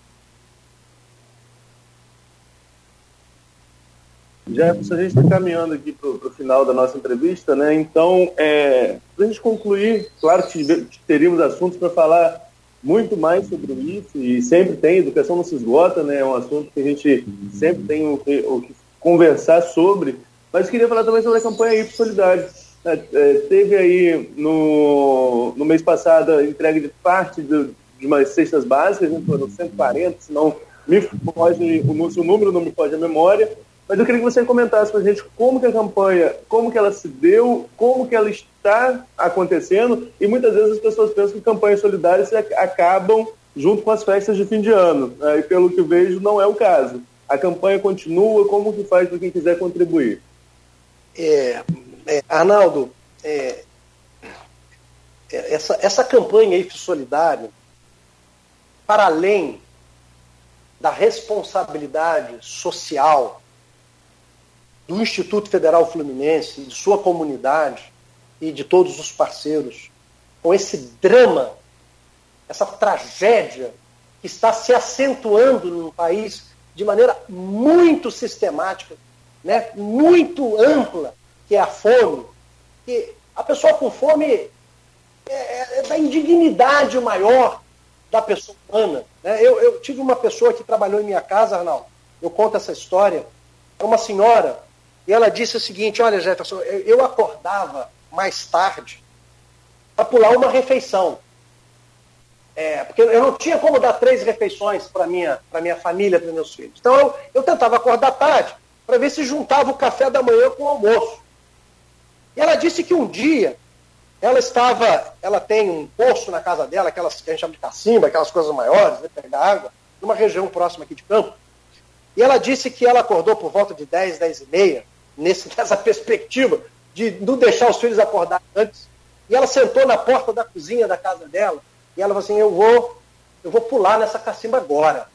S4: Jefferson, a gente está caminhando aqui para o final da nossa entrevista, né? Então, é, para a gente concluir, claro que teríamos assuntos para falar muito mais sobre isso e sempre tem, educação não se esgota, né? É um assunto que a gente sempre tem o que, o que conversar sobre. Mas queria falar também sobre a campanha IP Solidário. É, é, teve aí no, no mês passado a entrega de parte do, de umas cestas básicas, foram 140, se não me foge, o, número não me foge a memória. Mas eu queria que você comentasse para a gente como que a campanha, como que ela se deu, como que ela está acontecendo, e muitas vezes as pessoas pensam que campanhas solidárias acabam junto com as festas de fim de ano, né? e pelo que vejo não é o caso. A campanha continua, como que faz para quem quiser contribuir?
S3: É, é, Arnaldo, é, é essa, essa campanha aí solidário, para além da responsabilidade social do Instituto Federal Fluminense, de sua comunidade e de todos os parceiros, com esse drama, essa tragédia que está se acentuando no país de maneira muito sistemática, né, muito ampla, que é a fome. E a pessoa com fome é, é, é da indignidade maior da pessoa humana. Né? Eu, eu tive uma pessoa que trabalhou em minha casa, Arnaldo, eu conto essa história, é uma senhora e ela disse o seguinte: Olha, Jefferson, eu acordava mais tarde para pular uma refeição. É, porque eu não tinha como dar três refeições para minha, minha família, para meus filhos. Então eu, eu tentava acordar tarde para ver se juntava o café da manhã com o almoço. E ela disse que um dia ela estava, ela tem um poço na casa dela, aquelas que a gente chama de cacimba, aquelas coisas maiores, né, pegar água, numa região próxima aqui de campo. E ela disse que ela acordou por volta de 10, 10 e meia, nesse, *laughs* nessa perspectiva de não deixar os filhos acordar antes. E ela sentou na porta da cozinha da casa dela e ela falou assim: Eu vou, eu vou pular nessa cacimba agora.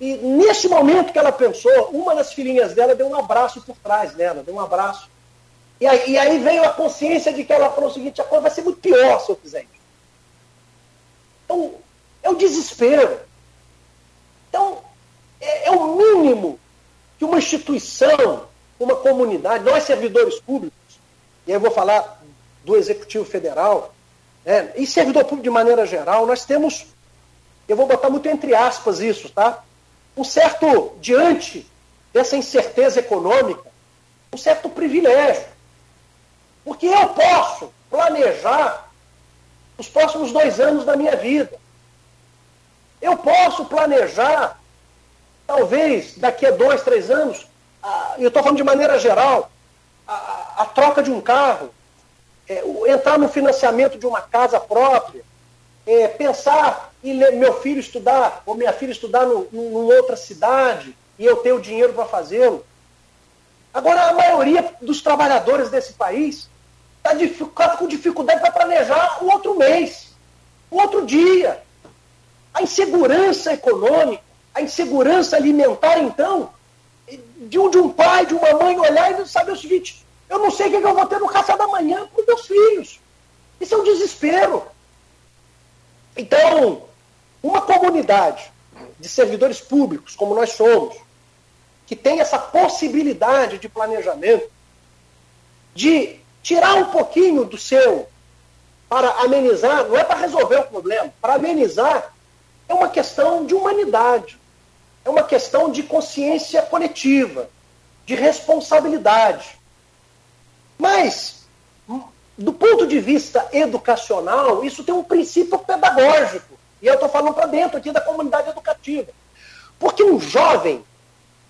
S3: E nesse momento que ela pensou, uma das filhinhas dela deu um abraço por trás dela, deu um abraço. E aí, e aí veio a consciência de que ela falou o seguinte: a coisa vai ser muito pior se eu fizer isso. Então, é o desespero. Então, é, é o mínimo que uma instituição, uma comunidade, nós servidores públicos, e aí eu vou falar do Executivo Federal, né, e servidor público de maneira geral, nós temos, eu vou botar muito entre aspas isso, tá? Um certo, diante dessa incerteza econômica, um certo privilégio. Porque eu posso planejar os próximos dois anos da minha vida. Eu posso planejar, talvez daqui a dois, três anos, a, eu estou falando de maneira geral, a, a troca de um carro, é, entrar no financiamento de uma casa própria, é, pensar em meu filho estudar, ou minha filha estudar no, numa outra cidade, e eu ter o dinheiro para fazê-lo. Agora, a maioria dos trabalhadores desse país está com dificuldade para planejar o outro mês, o outro dia. A insegurança econômica, a insegurança alimentar, então, de um, de um pai, de uma mãe olhar e saber o seguinte: eu não sei o que eu vou ter no café da manhã para os meus filhos. Isso é um desespero. Então, uma comunidade de servidores públicos, como nós somos, que tem essa possibilidade de planejamento, de tirar um pouquinho do seu para amenizar, não é para resolver o problema, para amenizar é uma questão de humanidade, é uma questão de consciência coletiva, de responsabilidade. Mas, do ponto de vista educacional, isso tem um princípio pedagógico. E eu estou falando para dentro aqui da comunidade educativa. Porque um jovem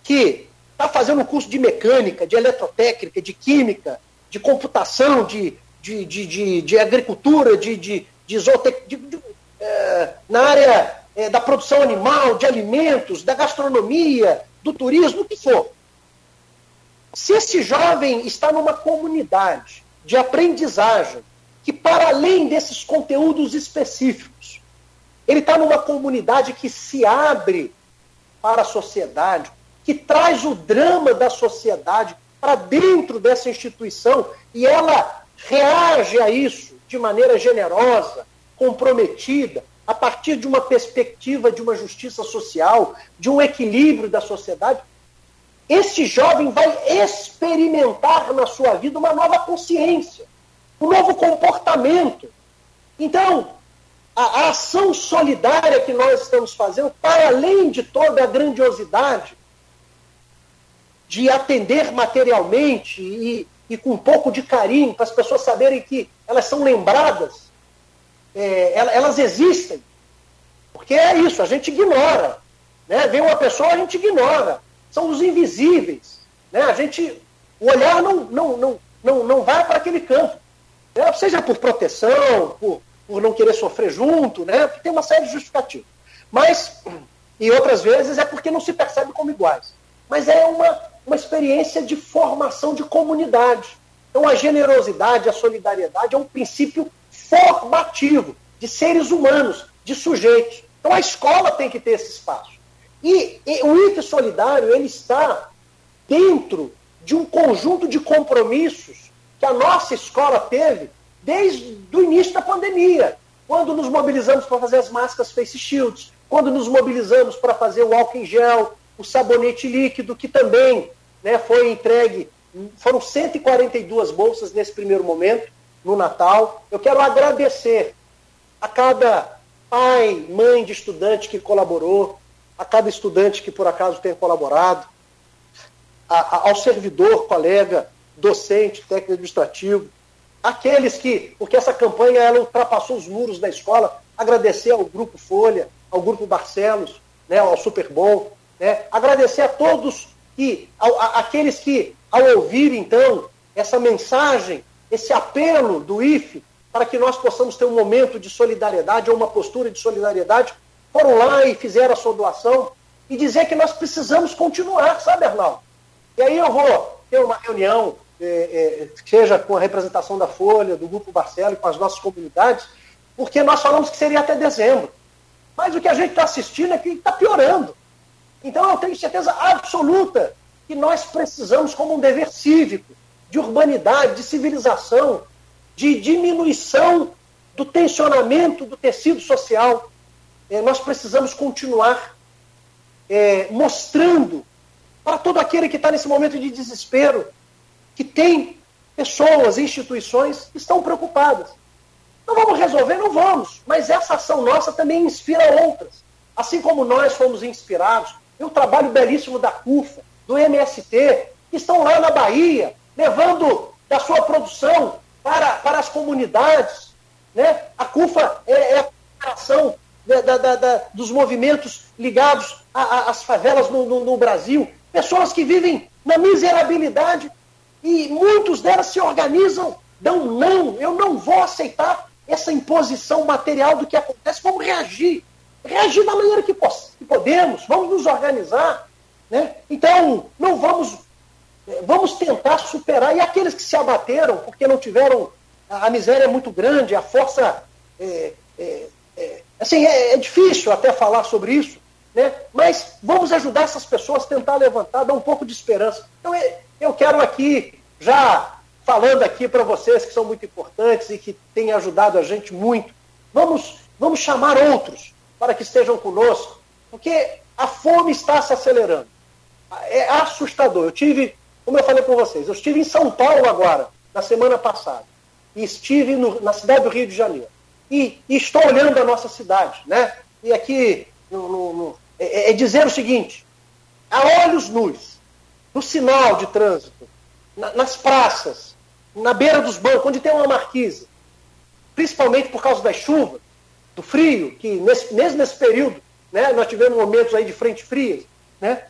S3: que está fazendo um curso de mecânica, de eletrotécnica, de química, de computação, de, de, de, de, de agricultura, de, de, de, de, de é, na área é, da produção animal, de alimentos, da gastronomia, do turismo, o que for. Se esse jovem está numa comunidade de aprendizagem, que para além desses conteúdos específicos, ele está numa comunidade que se abre para a sociedade, que traz o drama da sociedade para dentro dessa instituição e ela reage a isso de maneira generosa, comprometida, a partir de uma perspectiva de uma justiça social, de um equilíbrio da sociedade, esse jovem vai experimentar na sua vida uma nova consciência, um novo comportamento. Então, a, a ação solidária que nós estamos fazendo, para além de toda a grandiosidade de atender materialmente e, e com um pouco de carinho, para as pessoas saberem que elas são lembradas, é, elas existem. Porque é isso, a gente ignora. Né? Vem uma pessoa, a gente ignora. São os invisíveis. Né? A gente, o olhar não, não, não, não, não vai para aquele campo. Né? Seja por proteção, por, por não querer sofrer junto, né? tem uma série de justificativos. Mas, *clears throat* e outras vezes, é porque não se percebe como iguais. Mas é uma, uma experiência de formação de comunidade. Então, a generosidade, a solidariedade é um princípio formativo de seres humanos, de sujeitos. Então, a escola tem que ter esse espaço. E, e o IFE Solidário ele está dentro de um conjunto de compromissos que a nossa escola teve desde o início da pandemia, quando nos mobilizamos para fazer as máscaras face shields, quando nos mobilizamos para fazer o álcool em gel, o sabonete líquido, que também né, foi entregue, foram 142 bolsas nesse primeiro momento, no Natal. Eu quero agradecer a cada pai, mãe de estudante que colaborou, a cada estudante que por acaso tenha colaborado, a, a, ao servidor, colega, docente, técnico administrativo, aqueles que, porque essa campanha ela ultrapassou os muros da escola, agradecer ao Grupo Folha, ao Grupo Barcelos, né, ao Superbom, né? Agradecer a todos que, ao, a, aqueles que, ao ouvir então essa mensagem, esse apelo do IFE, para que nós possamos ter um momento de solidariedade ou uma postura de solidariedade, foram lá e fizeram a sua doação e dizer que nós precisamos continuar, sabe, Arnaldo? E aí eu vou ter uma reunião, é, é, seja com a representação da Folha, do Grupo Barcelo, com as nossas comunidades, porque nós falamos que seria até dezembro. Mas o que a gente está assistindo é que está piorando. Então eu tenho certeza absoluta que nós precisamos, como um dever cívico, de urbanidade, de civilização, de diminuição do tensionamento do tecido social. É, nós precisamos continuar é, mostrando para todo aquele que está nesse momento de desespero que tem pessoas, instituições que estão preocupadas. Não vamos resolver? Não vamos. Mas essa ação nossa também inspira outras. Assim como nós fomos inspirados pelo trabalho belíssimo da CUFA, do MST, que estão lá na Bahia, levando da sua produção para, para as comunidades. Né? A CUFA é, é a cooperação da, da, da, dos movimentos ligados às favelas no, no, no Brasil. Pessoas que vivem na miserabilidade e muitos delas se organizam, dão não, eu não vou aceitar essa imposição material do que acontece, vamos reagir. Reagir da maneira que, que podemos, vamos nos organizar. Né? Então, não vamos, eh, vamos tentar superar. E aqueles que se abateram porque não tiveram, a, a miséria é muito grande, a força. É, é, é, assim, é, difícil até falar sobre isso, né? mas vamos ajudar essas pessoas a tentar levantar, dar um pouco de esperança. Então, eu quero aqui já falando aqui para vocês que são muito importantes e que têm ajudado a gente muito. Vamos, vamos chamar outros para que estejam conosco, porque a fome está se acelerando. É assustador. Eu tive, como eu falei para vocês, eu estive em São Paulo agora, na semana passada, e estive no, na cidade do Rio de Janeiro. E, e, estou olhando a nossa cidade, né? E aqui no, no, no, é, é dizer o seguinte: a olhos nus, no sinal de trânsito, na, nas praças, na beira dos bancos, onde tem uma marquise, principalmente por causa das chuvas, do frio, que nesse, mesmo nesse período, né, nós tivemos momentos aí de frente fria, né,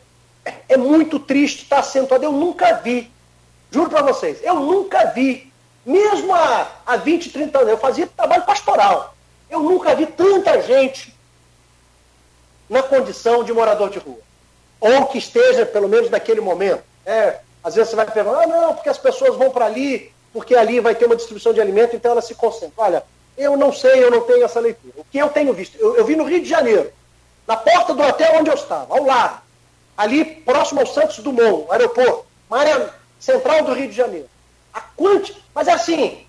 S3: é muito triste estar acentuado. Eu nunca vi, juro para vocês, eu nunca vi, mesmo há, há 20, 30 anos, eu fazia trabalho pastoral, eu nunca vi tanta gente na condição de morador de rua. Ou que esteja, pelo menos naquele momento. É, às vezes você vai perguntar, ah, não, porque as pessoas vão para ali porque ali vai ter uma distribuição de alimento, então ela se concentra. Olha, eu não sei, eu não tenho essa leitura. O que eu tenho visto? Eu, eu vi no Rio de Janeiro, na porta do hotel onde eu estava, ao lado, ali próximo ao Santos Dumont, aeroporto, uma área central do Rio de Janeiro. A quanti... Mas assim,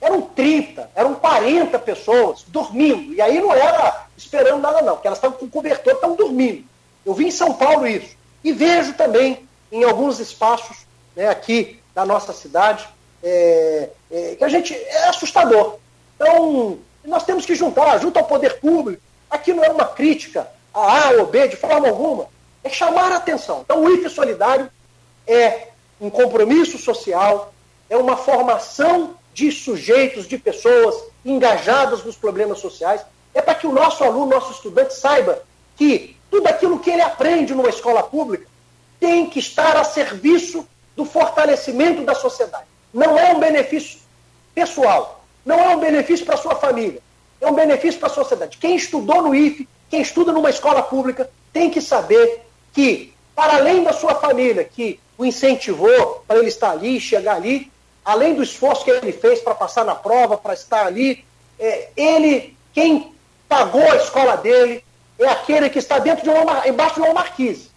S3: eram 30, eram 40 pessoas dormindo. E aí não era esperando nada, não, porque elas estavam com cobertor, estavam dormindo. Eu vi em São Paulo isso. E vejo também em alguns espaços né, aqui da nossa cidade, é, é, que a gente é assustador. Então, nós temos que juntar, junto ao poder público. Aqui não é uma crítica a A ou B de forma alguma, é chamar a atenção. Então, o IFE Solidário é um compromisso social, é uma formação de sujeitos, de pessoas engajadas nos problemas sociais. É para que o nosso aluno, nosso estudante saiba que tudo aquilo que ele aprende numa escola pública tem que estar a serviço do fortalecimento da sociedade. Não é um benefício pessoal, não é um benefício para a sua família, é um benefício para a sociedade. Quem estudou no IFE, quem estuda numa escola pública, tem que saber que, para além da sua família, que o incentivou para ele estar ali, chegar ali, além do esforço que ele fez para passar na prova, para estar ali, é, ele, quem pagou a escola dele, é aquele que está dentro de uma, embaixo de uma marquise.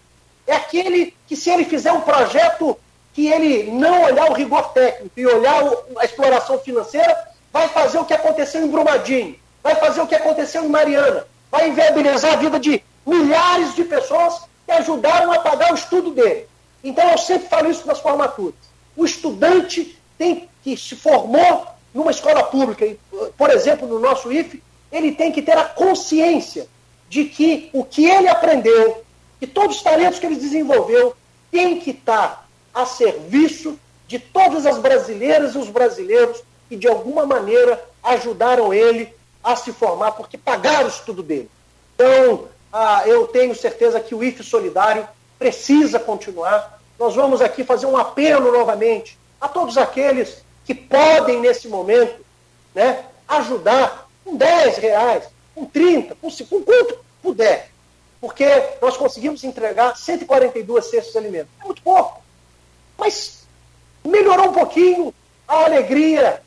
S3: É aquele que, se ele fizer um projeto que ele não olhar o rigor técnico e olhar a exploração financeira, vai fazer o que aconteceu em Brumadinho, vai fazer o que aconteceu em Mariana, vai inviabilizar a vida de milhares de pessoas que ajudaram a pagar o estudo dele. Então eu sempre falo isso nas formaturas. O estudante tem que se formou numa escola pública, por exemplo, no nosso IFE, ele tem que ter a consciência de que o que ele aprendeu, que todos os talentos que ele desenvolveu, tem que estar a serviço de todas as brasileiras e os brasileiros que, de alguma maneira, ajudaram ele a se formar, porque pagaram o estudo dele. Então, ah, eu tenho certeza que o IFE Solidário precisa continuar. Nós vamos aqui fazer um apelo novamente a todos aqueles que podem, nesse momento, né, ajudar com 10 reais, com 30, com, com quanto puder. Porque nós conseguimos entregar 142 cestas de alimentos. É muito pouco. Mas melhorou um pouquinho a alegria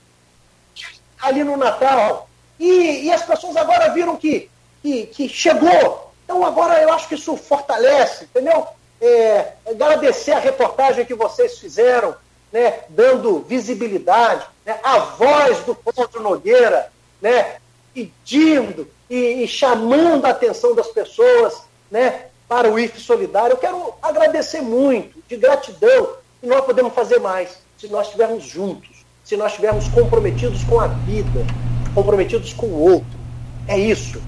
S3: ali no Natal. E, e as pessoas agora viram que, que, que, chegou. Então agora eu acho que isso fortalece, entendeu? É, agradecer a reportagem que vocês fizeram né, dando visibilidade, né, a voz do Cláudio Nogueira, né, pedindo e, e, chamando a atenção das pessoas né, para o IF Solidário. Eu quero agradecer muito, de gratidão, e nós podemos fazer mais se nós estivermos juntos, se nós estivermos comprometidos com a vida, comprometidos com o outro. É isso.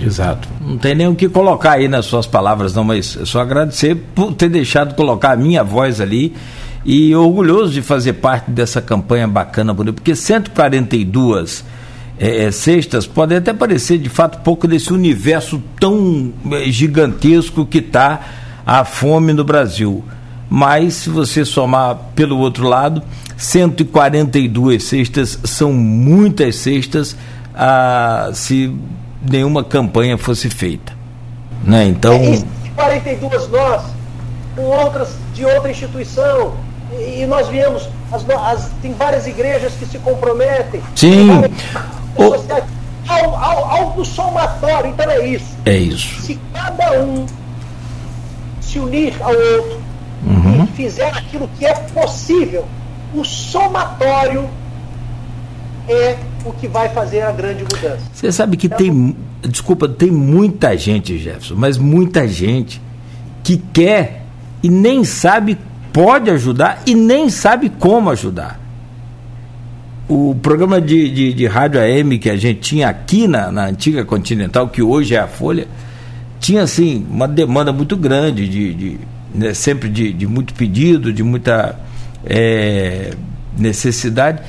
S2: Exato. Não tem nem o que colocar aí nas suas palavras, não, mas só agradecer por ter deixado colocar a minha voz ali e orgulhoso de fazer parte dessa campanha bacana, porque 142 é, é, cestas podem até parecer de fato pouco desse universo tão é, gigantesco que está a fome no Brasil. Mas se você somar pelo outro lado, 142 cestas são muitas cestas ah, se nenhuma campanha fosse feita. Né? Então. É,
S3: 42 nós, com outras de outra instituição, e, nós viemos, as, as, tem várias igrejas que se comprometem.
S2: Sim.
S3: Ao, algo somatório, então é isso.
S2: É isso.
S3: Se cada um se unir ao outro uhum. e fizer aquilo que é possível, o somatório é o que vai fazer a grande mudança.
S2: Você sabe que então, tem, desculpa, tem muita gente, Jefferson, mas muita gente que quer e nem sabe pode ajudar e nem sabe como ajudar. O programa de, de, de rádio AM que a gente tinha aqui na, na antiga Continental, que hoje é a Folha, tinha assim uma demanda muito grande de, de né, sempre de, de, muito pedido, de muita é, necessidade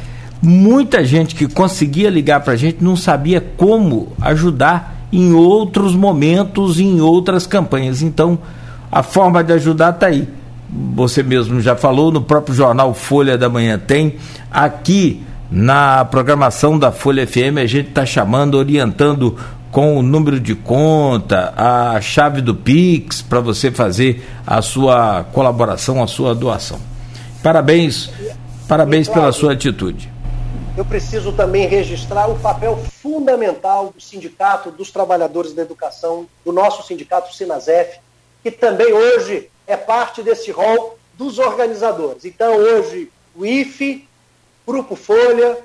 S2: muita gente que conseguia ligar para a gente não sabia como ajudar em outros momentos, em outras campanhas. Então, a forma de ajudar está aí. Você mesmo já falou, no próprio jornal Folha da Manhã tem. Aqui na programação da Folha FM, a gente está chamando, orientando com o número de conta, a chave do Pix, para você fazer a sua colaboração, a sua doação. Parabéns, parabéns pela sua atitude
S3: eu preciso também registrar o papel fundamental do Sindicato dos Trabalhadores da Educação, do nosso sindicato Sinasef, que também hoje é parte desse rol dos organizadores. Então, hoje, o IFE, Grupo Folha,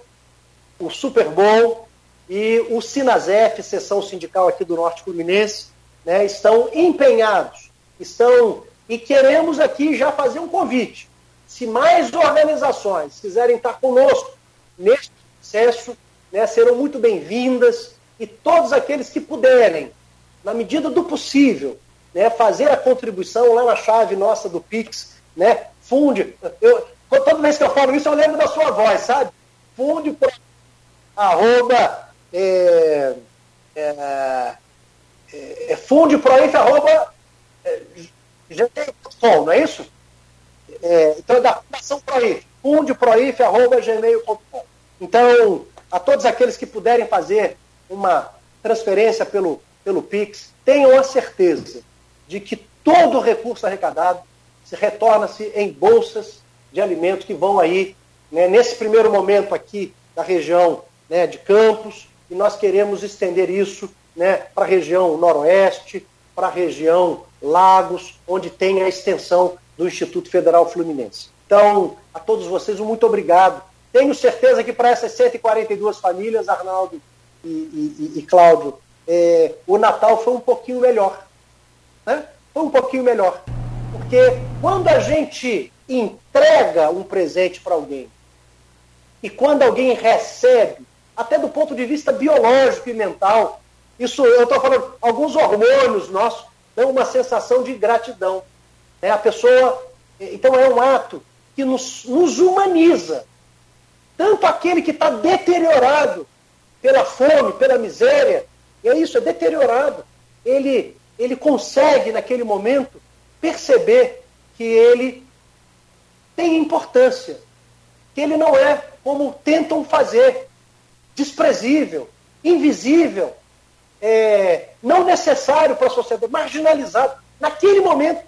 S3: o Super Bom e o Sinasef, seção sindical aqui do Norte Fluminense, né, estão empenhados, estão e queremos aqui já fazer um convite. Se mais organizações quiserem estar conosco neste processo, né, serão muito bem-vindas e todos aqueles que puderem, na medida do possível, né, fazer a contribuição lá na chave nossa do Pix, né, funde. Eu, toda vez que eu falo isso, eu lembro da sua voz, sabe? Funde arroba é, é, é, é funde proif arroba é, não é isso? É, então é da Fundação Proif fundeproif.gmail.com. Então, a todos aqueles que puderem fazer uma transferência pelo, pelo Pix, tenham a certeza de que todo o recurso arrecadado se retorna-se em bolsas de alimentos que vão aí, né, nesse primeiro momento aqui da região né, de Campos, e nós queremos estender isso né, para a região noroeste, para a região Lagos, onde tem a extensão do Instituto Federal Fluminense. Então, a todos vocês, um muito obrigado. Tenho certeza que para essas 142 famílias, Arnaldo e, e, e Cláudio, é, o Natal foi um pouquinho melhor. Né? Foi um pouquinho melhor. Porque quando a gente entrega um presente para alguém e quando alguém recebe, até do ponto de vista biológico e mental, isso eu estou falando, alguns hormônios nossos dão uma sensação de gratidão. Né? A pessoa. Então é um ato que nos, nos humaniza. Tanto aquele que está deteriorado pela fome, pela miséria, é isso, é deteriorado. Ele, ele consegue, naquele momento, perceber que ele tem importância, que ele não é como tentam fazer, desprezível, invisível, é, não necessário para a sociedade, marginalizado. Naquele momento,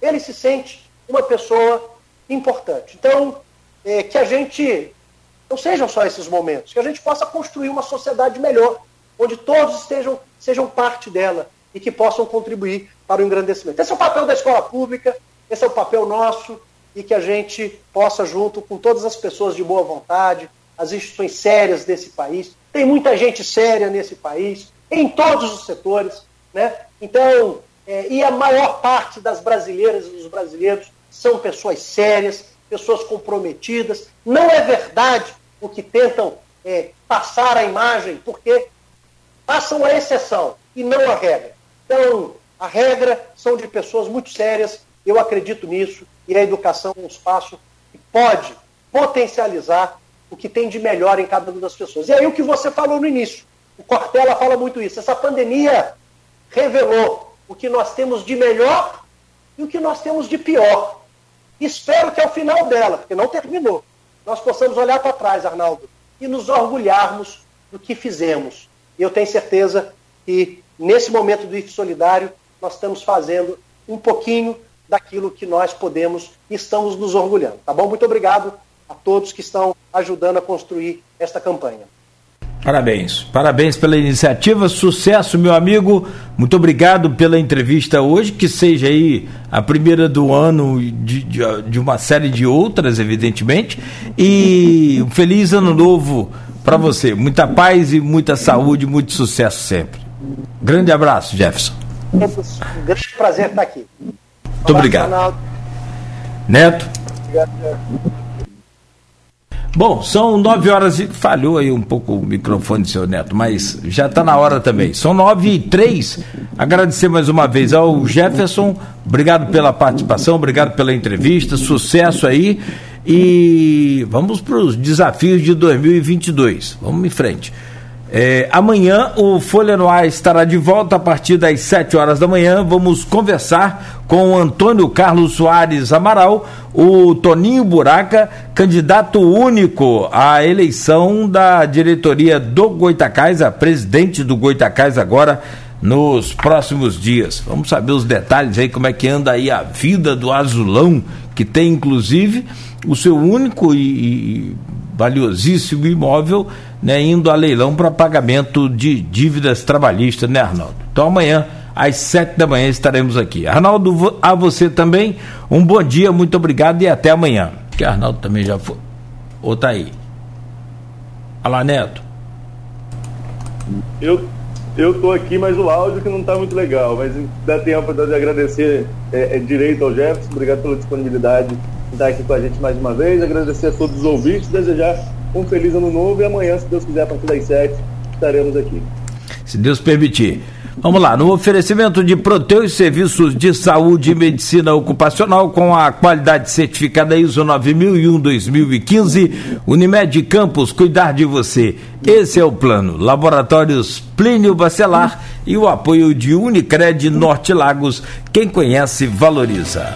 S3: ele se sente uma pessoa importante. Então, é, que a gente não sejam só esses momentos, que a gente possa construir uma sociedade melhor, onde todos estejam, sejam parte dela e que possam contribuir para o engrandecimento. Esse é o papel da escola pública, esse é o papel nosso, e que a gente possa, junto com todas as pessoas de boa vontade, as instituições sérias desse país, tem muita gente séria nesse país, em todos os setores, né? Então, é, e a maior parte das brasileiras e dos brasileiros são pessoas sérias, pessoas comprometidas. Não é verdade o que tentam é, passar a imagem, porque passam a exceção e não a regra. Então, a regra são de pessoas muito sérias, eu acredito nisso, e a educação é um espaço que pode potencializar o que tem de melhor em cada uma das pessoas. E aí o que você falou no início, o Cortella fala muito isso, essa pandemia revelou o que nós temos de melhor e o que nós temos de pior. Espero que ao final dela, porque não terminou, nós possamos olhar para trás, Arnaldo, e nos orgulharmos do que fizemos. E eu tenho certeza que nesse momento do IF Solidário nós estamos fazendo um pouquinho daquilo que nós podemos e estamos nos orgulhando. Tá bom? Muito obrigado a todos que estão ajudando a construir esta campanha.
S2: Parabéns, parabéns pela iniciativa, sucesso, meu amigo. Muito obrigado pela entrevista hoje, que seja aí a primeira do ano de, de, de uma série de outras, evidentemente. E um feliz ano novo para você. Muita paz e muita saúde, muito sucesso sempre. Grande abraço, Jefferson.
S3: Um grande prazer estar aqui.
S2: Muito obrigado. Neto. Obrigado. Bom, são nove horas e. Falhou aí um pouco o microfone seu neto, mas já está na hora também. São nove e três. Agradecer mais uma vez ao Jefferson. Obrigado pela participação, obrigado pela entrevista. Sucesso aí. E vamos para os desafios de 2022. Vamos em frente. É, amanhã o Folha no Ar estará de volta a partir das 7 horas da manhã. Vamos conversar com o Antônio Carlos Soares Amaral, o Toninho Buraca, candidato único à eleição da diretoria do Goitacás, a presidente do Goitacás agora nos próximos dias. Vamos saber os detalhes aí, como é que anda aí a vida do Azulão, que tem inclusive o seu único e, e valiosíssimo imóvel né, indo a leilão para pagamento de dívidas trabalhistas, né, Arnaldo? Então amanhã, às sete da manhã, estaremos aqui. Arnaldo, a você também, um bom dia, muito obrigado e até amanhã. Que Arnaldo também já foi. Ou tá aí? Olá, Neto.
S4: Eu eu tô aqui, mas o áudio que não está muito legal, mas dá tempo de agradecer é, é, direito ao Jefferson, obrigado pela disponibilidade de estar aqui com a gente mais uma vez, agradecer a todos os ouvintes, desejar um feliz ano novo e amanhã, se Deus quiser, a partir das sete, estaremos aqui.
S2: Se Deus permitir. Vamos lá, no oferecimento de Proteus Serviços de Saúde e Medicina Ocupacional com a qualidade certificada ISO 9001-2015, Unimed Campos, cuidar de você. Esse é o plano. Laboratórios Plínio Bacelar e o apoio de Unicred Norte Lagos. Quem conhece, valoriza.